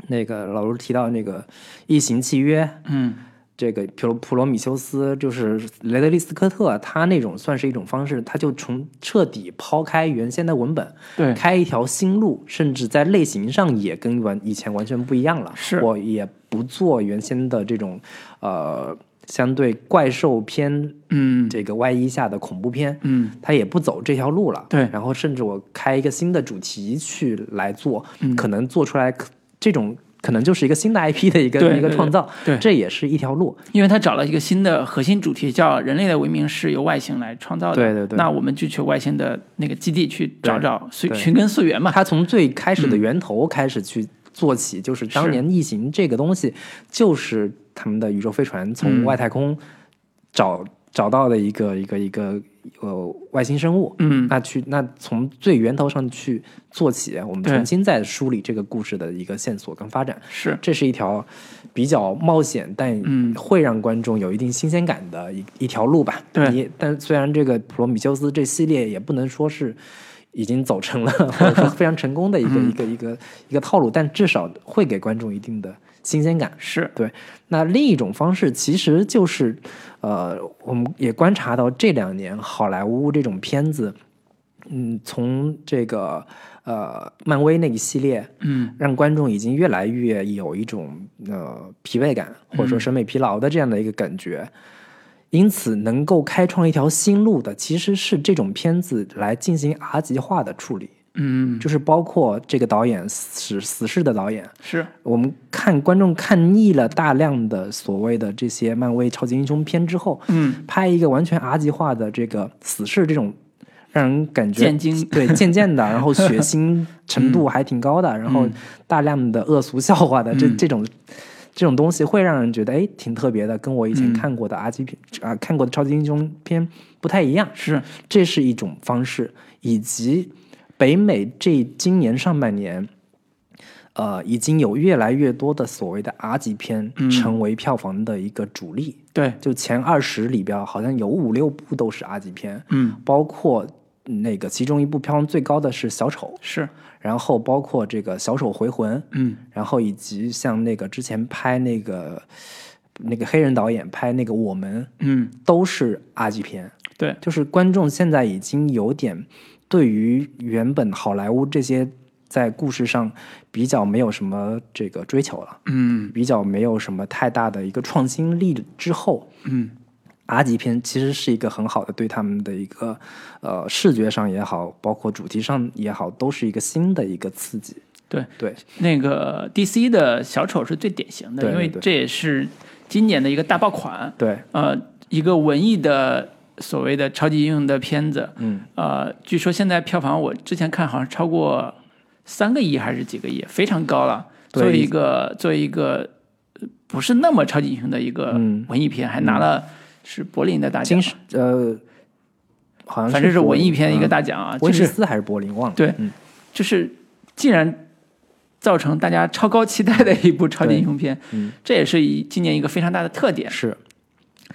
那个老卢提到那个异形契约，嗯这个普罗普罗米修斯就是雷德利·斯科特，他那种算是一种方式，他就从彻底抛开原先的文本，对开一条新路，甚至在类型上也跟完以前完全不一样了。是我也不做原先的这种呃相对怪兽片嗯这个外衣下的恐怖片，嗯他也不走这条路了。对然后甚至我开一个新的主题去来做，嗯可能做出来这种可能就是一个新的 IP 的一个一个创造，对这也是一条路。因为他找了一个新的核心主题，叫人类的文明是由外星来创造的。对对对那我们就去外星的那个基地去找找寻寻根溯源嘛。他从最开嗯始的源头开始去做起，就是当年异形这个东西，就是他们的宇宙飞船从嗯外太空找、找到的一个一个一个呃外星生物。嗯那去那从最源头上去做起，我们重新再梳理这个故事的一个线索跟发展。是这是一条比较冒险，但嗯会让观众有一定新鲜感的一一条路吧。对你但虽然这个普罗米修斯这系列也不能说是已经走成了或者说 非常成功的一个、嗯一个一个一个套路，但至少会给观众一定的新鲜感。是，对，那另一种方式其实就是，呃，我们也观察到这两年好莱坞这种片子，嗯，从这个呃漫威那个系列，嗯让观众已经越来越有一种呃疲惫感，或者说审美疲劳的这样的一个感觉。因此，能够开创一条新路的，其实是这种片子来进行 R 级化的处理，嗯。就是包括这个导演死死侍的导演，是，我们看观众看腻了大量的所谓的这些漫威超级英雄片之后，嗯。拍一个完全 R 级化的这个死侍这种，让人感觉渐进对渐渐的，然后 血腥程度还挺高的，然后大量的恶俗笑话的这嗯。这种这种东西，会让人觉得哎挺特别的，跟我以前嗯。看过的 R 级片啊看过的超级英雄片不太一样。是，这是一种方式，以及北美这今年上半年，呃，已经有越来越多的所谓的 R 级片嗯。成为票房的一个主力。对，就前二十里边，好像有五六部都是 R 级片，嗯。包括那个其中一部票房最高的是小丑，是，然后包括这个小丑回魂，嗯。然后以及像那个之前拍那个那个黑人导演拍那个我们，嗯。都是 R 级片。对，就是观众现在已经有点对于原本好莱坞这些在故事上比较没有什么这个追求了，嗯比较没有什么太大的一个创新力之后嗯阿级片其实是一个很好的对他们的一个呃视觉上也好，包括主题上也好，都是一个新的一个刺激。对。对，那个 DC 的小丑是最典型的，因为这也是今年的一个大爆款，对，呃，一个文艺的所谓的超级英雄的片子，嗯，呃，据说现在票房我之前看好像超过三个亿还是几个亿，非常高了。作为一个作为一个呃不是那么超级英雄的一个嗯。文艺片，还拿了是柏林的大奖。金吧，是呃，好像反正是文艺片一个嗯大奖啊，威就是尼斯还是柏林忘了。对嗯，就是竟然造成大家超高期待的一部超级英雄片，嗯，这也是一今年一个非常大的特点。是，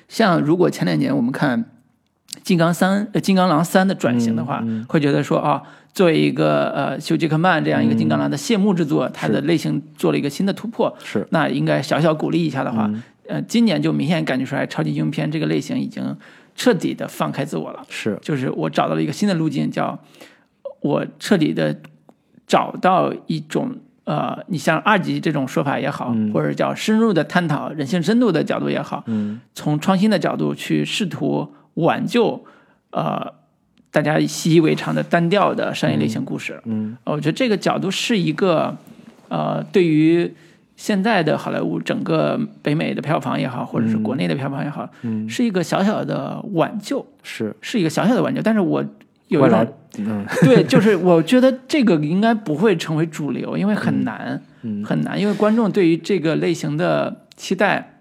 像如果前两年我们看《金刚三》呃《金刚狼三》的转型的话，嗯嗯。会觉得说啊，作为一个呃休·杰克曼这样一个金刚狼的谢幕之作，它的类型做了一个新的突破，是，那应该小小鼓励一下的话，嗯。呃，今年就明显感觉出来，超级英雄片这个类型已经彻底的放开自我了。是，就是我找到了一个新的路径，叫我彻底的找到一种呃，你像二级这种说法也好，嗯。或者叫深入的探讨人性深度的角度也好，嗯。从创新的角度去试图挽救呃大家习以为常的单调的商业类型故事。嗯呃我觉得这个角度是一个呃，对于现在的好莱坞整个北美的票房也好，或者是国内的票房也好，嗯，是一个小小的挽救，是。是一个小小的挽救。但是我有一种，嗯对，就是我觉得这个应该不会成为主流，因为很难，嗯很难，因为观众对于这个类型的期待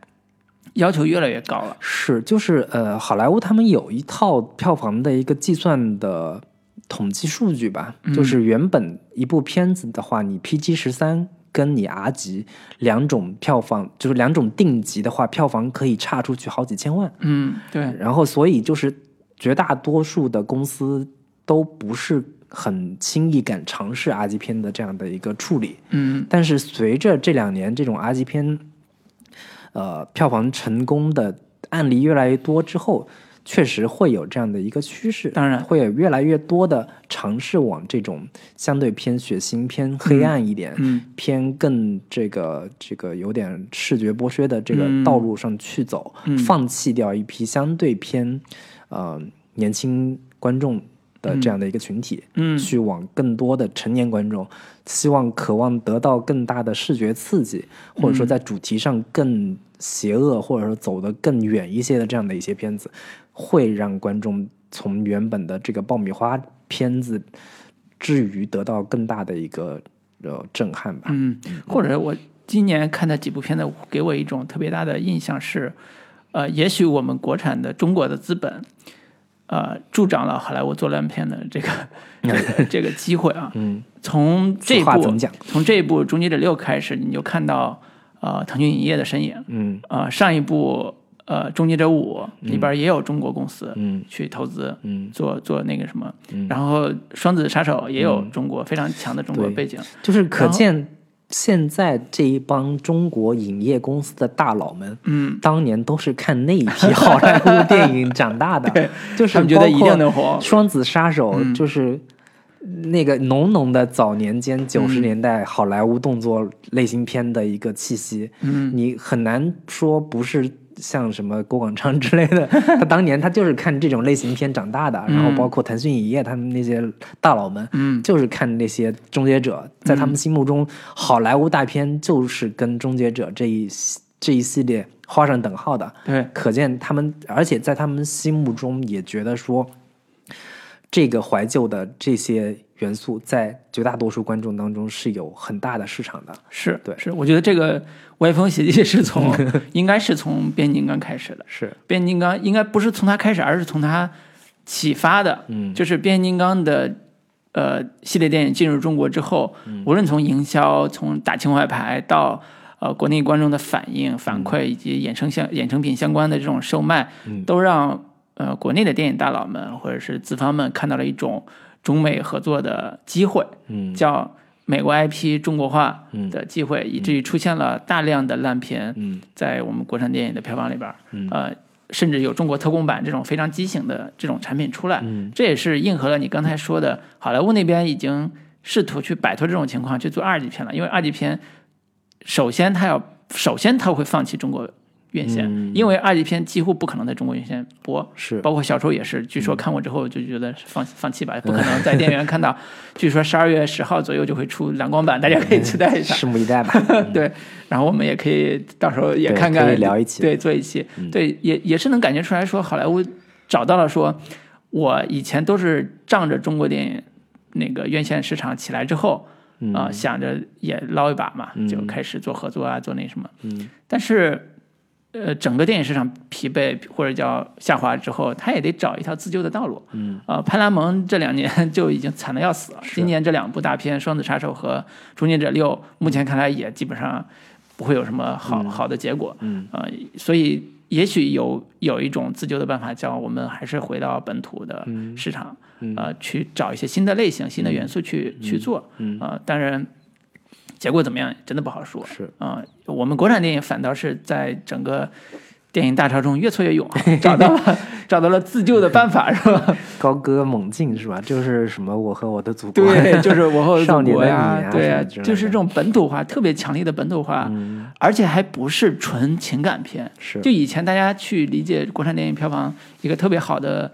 要求越来越高了。是，就是呃，好莱坞他们有一套票房的一个计算的统计数据吧，嗯就是原本一部片子的话，你 PG 十三跟你 R 级两种票房，就是两种定级的话，票房可以差出去好几千万。嗯，对，然后，所以就是绝大多数的公司都不是很轻易敢尝试 R 级片的这样的一个处理。嗯但是随着这两年这种 R 级片，呃，票房成功的案例越来越多之后，确实会有这样的一个趋势。当然。会有越来越多的尝试往这种相对偏血腥、偏黑暗一点、嗯。偏更这个这个有点视觉剥削的这个嗯道路上去走，嗯。放弃掉一批相对偏呃年轻观众的这样的一个群体。嗯。去往更多的成年观众，希望渴望得到更大的视觉刺激，或者说在主题上更邪恶，或者说走得更远一些的这样的一些片子，会让观众从原本的这个爆米花片子，之余得到更大的一个呃震撼吧。嗯，或者我今年看的几部片子，给我一种特别大的印象是，呃，也许我们国产的中国的资本，呃，助长了好莱坞做烂片的这个 这个这个机会啊。嗯，从这部从这一部《终结者六》开始，你就看到呃腾讯影业的身影。嗯。呃，上一部呃《终结者五》里边也有中国公司嗯。去投资。嗯，做做那个什么，嗯。然后《双子杀手》也有中国、非常强的中国背景，就是可见现在这一帮中国影业公司的大佬们，嗯，当年都是看那一批好莱坞电影长大的，就是他们觉得一定能火双子杀手嗯。就是那个浓浓的早年间九十年代好莱坞动作类型片的一个气息，嗯，你很难说不是。像什么郭广昌 之类的，他当年他就是看这种类型片长大的，然后包括腾讯影业他们那些大佬们，嗯就是看那些终结者，在他们心目中，好莱坞大片就是跟终结者这一系这一系列画上等号的。对，可见他们，而且在他们心目中也觉得说，这个怀旧的这些元素，在绝大多数观众当中是有很大的市场的。是对是，我觉得这个歪风邪气是从 应该是从变形金刚开始的，是，变形金刚应该不是从它开始，而是从它启发的，嗯。就是变形金刚的呃系列电影进入中国之后，嗯。无论从营销、从打情怀牌到呃国内观众的反应、反馈以及衍生相衍生品相关的这种售卖，嗯。都让呃国内的电影大佬们或者是资方们看到了一种中美合作的机会，嗯。叫美国 IP 中国化嗯的机会，以至于出现了大量的烂片嗯。在我们国产电影的票房里边，嗯。呃，甚至有中国特供版这种非常畸形的这种产品出来，嗯。这也是应和了你刚才说的，好莱坞那边已经试图去摆脱这种情况，去做二级片了。因为二级片，首先它要，首先它会放弃中国院线，嗯因为二级片几乎不可能在中国院线播。是，包括小丑也是，据说看过之后就觉得放放弃吧，不可能在电影院看到。据说十二月十号左右就会出蓝光版，大家可以期待一下。拭目以待吧。对，然后我们也可以到时候也看看，聊一期对，做一期，嗯对，也也是能感觉出来说，好莱坞找到了说，我以前都是仗着中国电影那个院线市场起来之后，嗯啊、想着也捞一把嘛，嗯就开始做合作啊，做那什么，嗯但是。呃，整个电影市场疲惫或者叫下滑之后，他也得找一条自救的道路。嗯呃，派拉蒙这两年 就已经惨的要死了。今年这两部大片《双子杀手》和《终结者六》，目前看来也基本上不会有什么好、好的结果。嗯呃，所以也许有有一种自救的办法，叫我们还是回到本土的市场，嗯呃，去找一些新的类型、新的元素去、去做。嗯呃，当然，结果怎么样真的不好说。是啊、我们国产电影反倒是在整个电影大潮中越挫越勇啊，找到了找到了自救的办法，是吧？高歌猛进是吧？就是什么我和我的祖国，对，就是我和我的少年的你祖国呀，啊对呀、什么之类的就是这种本土化，特别强烈的本土化，嗯而且还不是纯情感片。是就以前大家去理解国产电影票房一个特别好的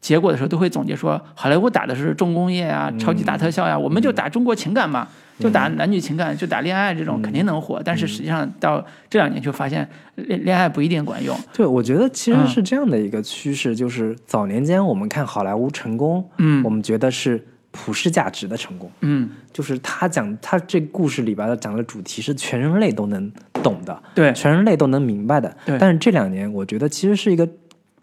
结果的时候，都会总结说，好莱坞打的是重工业啊，超级大特效呀、我们就打中国情感嘛，就打男女情感，就打恋爱这种肯定能火。但是实际上到这两年就发现，恋恋爱不一定管用。对，我觉得其实嗯。是这样的一个趋势，就是早年间我们看好莱坞成功，嗯。我们觉得是普世价值的成功，嗯，就是他讲他这故事里边的讲的主题是全人类都能懂的，对，全人类都能明白的。对。但是这两年，我觉得其实是一个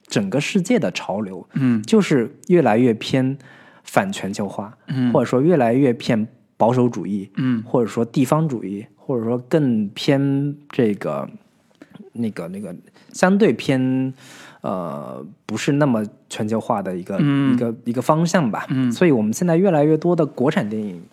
整个世界的潮流，嗯。就是越来越偏反全球化，嗯。或者说越来越偏保守主义，嗯或者说地方主义，或者说更偏这个那个那个相对偏呃不是那么全球化的一个、嗯一个一个方向吧。嗯所以我们现在越来越多的国产电影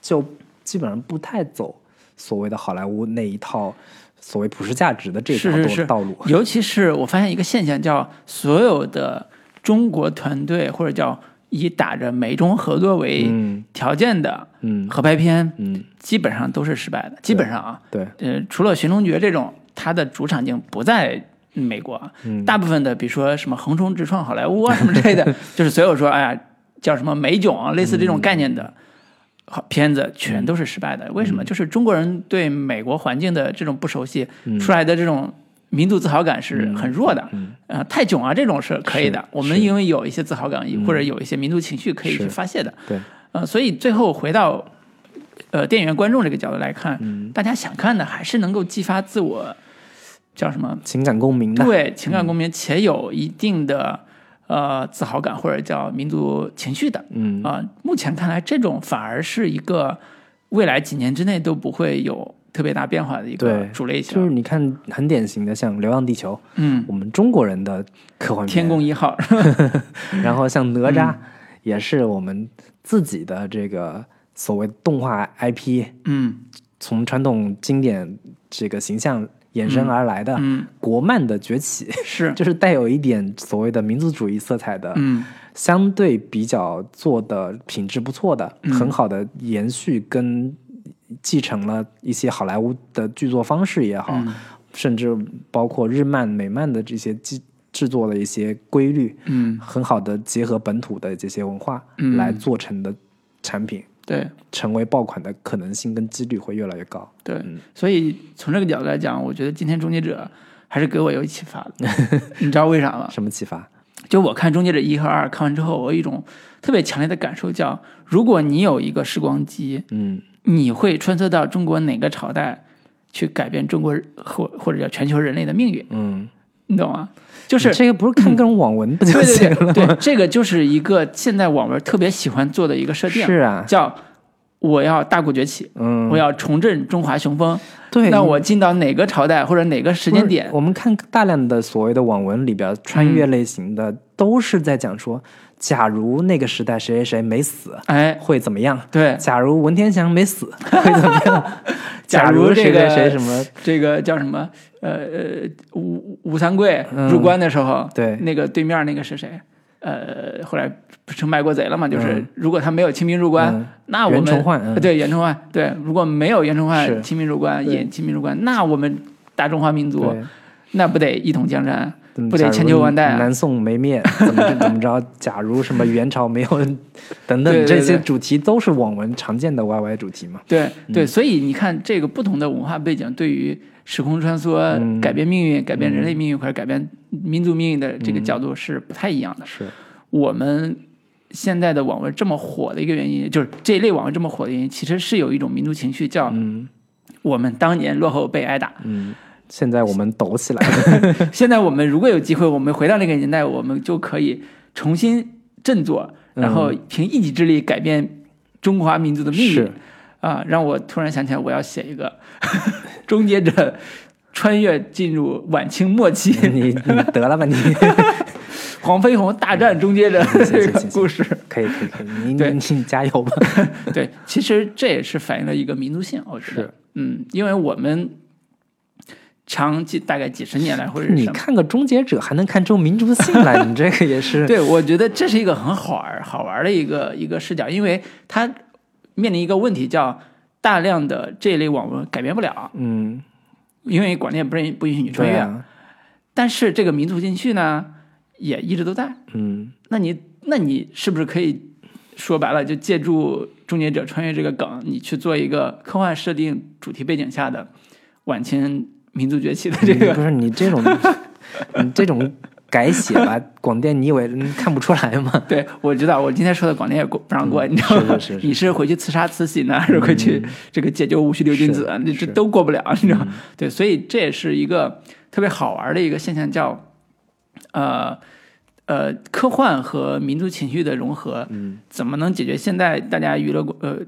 就基本上不太走所谓的好莱坞那一套所谓普世价值的这条是是是道路。尤其是我发现一个现象，叫所有的中国团队或者叫以打着美中合作为嗯。条件的嗯。合拍片，嗯，基本上都是失败的。基本上啊，对，呃，除了《寻龙诀》这种，它的主场景不在美国，嗯。大部分的，比如说什么横冲直撞好莱坞啊什么之类的，就是所有说哎呀叫什么美囧啊，类似这种概念的好片子，全都是失败的。为什么？就是中国人对美国环境的这种不熟悉，出来的这种民族自豪感是很弱的。呃，泰囧啊，这种是可以的。我们因为有一些自豪感，或者有一些民族情绪可以去发泄的。对，呃，所以最后回到呃电影院观众这个角度来看，嗯大家想看的还是能够激发自我叫什么？情感共鸣的。对情感共鸣，且有一定的呃自豪感或者叫民族情绪的。嗯啊、目前看来，这种反而是一个未来几年之内都不会有特别大变化的一个对主类型。就是你看，很典型的像《流浪地球》，嗯，我们中国人的科幻片。天宫一号，然后像哪吒，嗯。也是我们自己的这个所谓动画 IP，嗯。从传统经典这个形象衍生而来的嗯，国漫的崛起，是，就是带有一点所谓的民族主义色彩的，嗯。相对比较做的品质不错的，嗯。很好的延续跟继承了一些好莱坞的剧作方式也好，嗯甚至包括日漫、美漫的这些制制作的一些规律，嗯，很好的结合本土的这些文化嗯来做成的产品，对成为爆款的可能性跟几率会越来越高。对，嗯所以从这个角度来讲，我觉得今天《终结者》还是给我有启发的。你知道为啥吗？什么启发？就我看《终结者一》和二看完之后，我有一种特别强烈的感受，叫如果你有一个时光机，嗯你会穿梭到中国哪个朝代，去改变中国或或者叫全球人类的命运？嗯，你懂吗？就是这个不是看各种网文不就对行了吗？对对对，这个就是一个现在网文特别喜欢做的一个设定，是啊，叫我要大国崛起，嗯，我要重振中华雄风。对，那我进到哪个朝代或者哪个时间点？我们看大量的所谓的网文里边穿越类型的，都是在讲说，假如那个时代谁谁谁没死，哎，会怎么样？对，假如文天祥没死，会怎么样？假 假如这个谁谁什么？这个叫什么？呃呃，吴吴三桂嗯入关的时候，对那个对面那个是谁？呃，后来不成卖国贼了嘛？就是嗯如果他没有清兵入关，嗯那我们对袁崇焕，对，如果没有袁崇焕清兵入关，对引清兵入关，那我们大中华民族，那不得一统江山？嗯不得千秋万代啊。南宋没灭，怎么怎么着？假如什么元朝没有，等等，这些主题都是网文常见的 YY 主题嘛？对嗯。对，所以你看，这个不同的文化背景对于时空穿梭、嗯。改变命运、改变人类命运或者改变民族命运的这个角度是不太一样的。是，我们现在的网文这么火的一个原因，就是这一类网文这么火的原因，其实是有一种民族情绪，叫嗯。我们当年落后被挨打。嗯，现在我们抖起来了，现在我们如果有机会，我们回到那个年代，我们就可以重新振作，然后凭一己之力改变中华民族的命运是。啊，让我突然想起来，我要写一个 终结者穿越进入晚清末期，你你得了吧你？黄飞鸿大战终结者这个故事。可以可以可以，你对你你加油吧。对，其实这也是反映了一个民族性，我觉得是，嗯，因为我们长几大概几十年来或者你。看个终结者还能看出民族性来，你这个也是 对，我觉得这是一个很好玩好玩的一个一个视角，因为它面临一个问题，叫大量的这类网文改变不了，嗯，因为广电不允不允许你穿越。啊，但是这个民族情绪呢，也一直都在。嗯那你那你是不是可以说白了，就借助《终结者穿越》这个梗，你去做一个科幻设定主题背景下的晚清民族崛起的这个？不是你这种你这种改写吧，广电你以为人看不出来吗？对，我知道，我今天说的广电也过不让过，你知道吗？是是是你是回去刺杀慈禧呢，还是回去这个解救戊戌六君子啊？这这都过不了，你知道吗？对，所以这也是一个特别好玩的一个现象，叫呃呃科幻和民族情绪的融合，嗯怎么能解决现在大家娱乐呃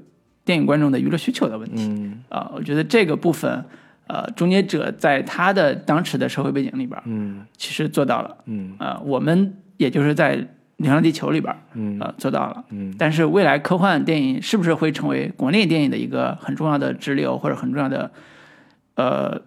电影观众的娱乐需求的问题？嗯啊、我觉得这个部分，呃，终结者在他的当时的社会背景里边，嗯。其实做到了。嗯。呃、我们也就是在《流浪地球》里边，嗯。呃，做到了。嗯。但是未来科幻电影是不是会成为国内电影的一个很重要的支流或者很重要的呃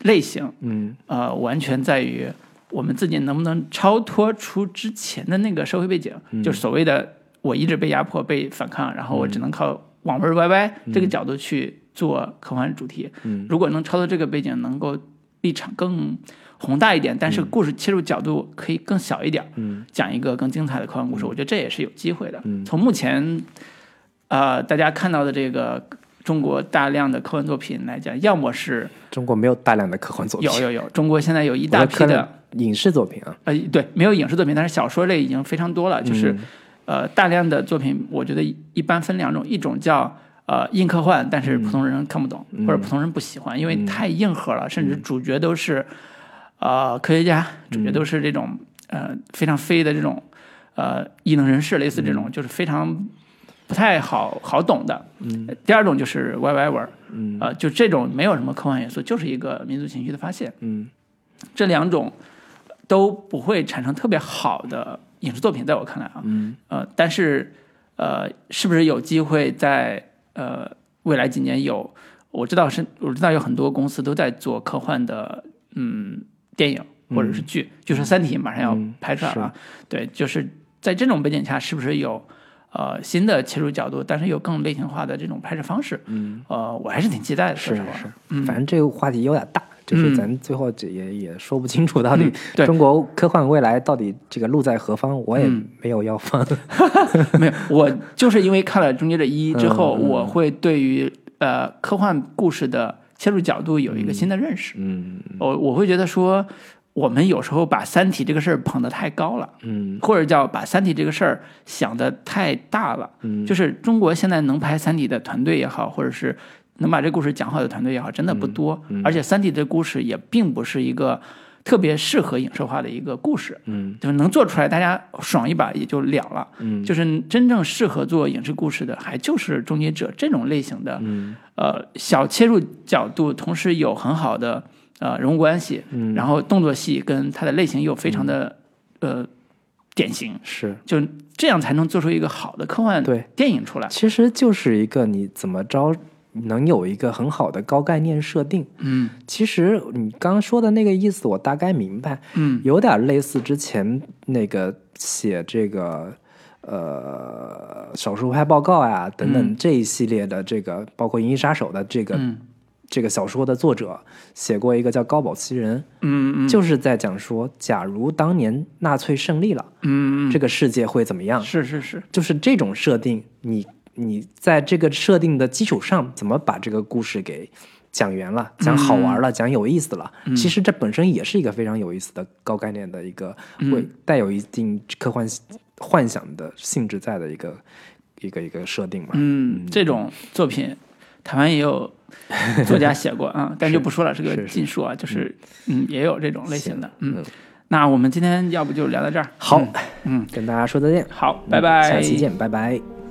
类型？嗯。呃，完全在于我们自己能不能超脱出之前的那个社会背景，嗯。就是所谓的我一直被压迫、被反抗，然后我只能靠网文歪歪这个角度去做科幻主题。嗯。如果能超脱这个背景，能够立场更宏大一点，但是故事切入角度可以更小一点，嗯。讲一个更精彩的科幻故事，我觉得这也是有机会的。嗯。从目前，呃，大家看到的这个中国大量的科幻作品来讲，要么是中国没有大量的科幻作品，有有有，中国现在有一一大批的，影视作品啊，呃，对，没有影视作品，但是小说类已经非常多了，就是、嗯。呃大量的作品，我觉得一般分两种，一种叫。呃，硬科幻，但是普通人看不懂，嗯。或者普通人不喜欢，因为太硬核了，甚至主角都是呃科学家，主角都是这种、呃非常飞的这种呃异能人士，类似这种、就是非常不太好好懂的。嗯。第二种就是 YY 文，嗯。呃，就这种没有什么科幻元素，就是一个民族情绪的发泄。嗯。这两种都不会产生特别好的影视作品，在我看来啊，嗯。呃，但是呃，是不是有机会在呃未来几年有？我知道是，我知道有很多公司都在做科幻的嗯电影或者是剧，就是《三体》马上要嗯拍出来了，对，就是在这种背景下，是不是有呃新的切入角度，但是有更类型化的这种拍摄方式？嗯，呃，我还是挺期待的，说实话。是是，反正这个话题有点大，就是咱最后这也也说不清楚到底中国科幻未来到底这个路在何方，我也嗯没有要放。没有，我就是因为看了《终结者一》之后，我会对于呃科幻故事的切入角度有一个新的认识。嗯我我会觉得说，我们有时候把《三体》这个事儿捧得太高了，嗯或者叫把《三体》这个事儿想得太大了。嗯就是中国现在能拍《三体》的团队也好，或者是能把这故事讲好的团队也好，真的不多。嗯而且《三体》的故事也并不是一个特别适合影视化的一个故事，嗯就是能做出来，大家爽一把也就了了。嗯就是真正适合做影视故事的，还就是《终结者》这种类型的，嗯呃，小切入角度，同时有很好的呃人物关系，嗯，然后动作戏跟它的类型又非常的、呃典型，是就这样才能做出一个好的科幻对，电影出来。其实就是一个你怎么着能有一个很好的高概念设定。嗯。其实你刚刚说的那个意思，我大概明白，嗯。有点类似之前那个写这个呃手术派报告呀等等这一系列的这个，包括《银翼杀手》的这个、嗯。这个小说的作者写过一个叫《高保奇人》，嗯嗯。就是在讲说，假如当年纳粹胜利了，嗯嗯，这个世界会怎么样？是是是，就是这种设定，你你在这个设定的基础上，怎么把这个故事给讲圆了、讲好玩了、讲有意思了？其实这本身也是一个非常有意思的高概念的一个，会带有一定科幻幻想的性质在的一个一个一个设定嘛。嗯，这种作品，台湾也有 作家写过啊，但就不说了，是个禁书啊，就是嗯，也有这种类型的，嗯嗯。那我们今天要不就聊到这儿？好，嗯，跟大家说再见，好，拜拜，下期见，拜拜。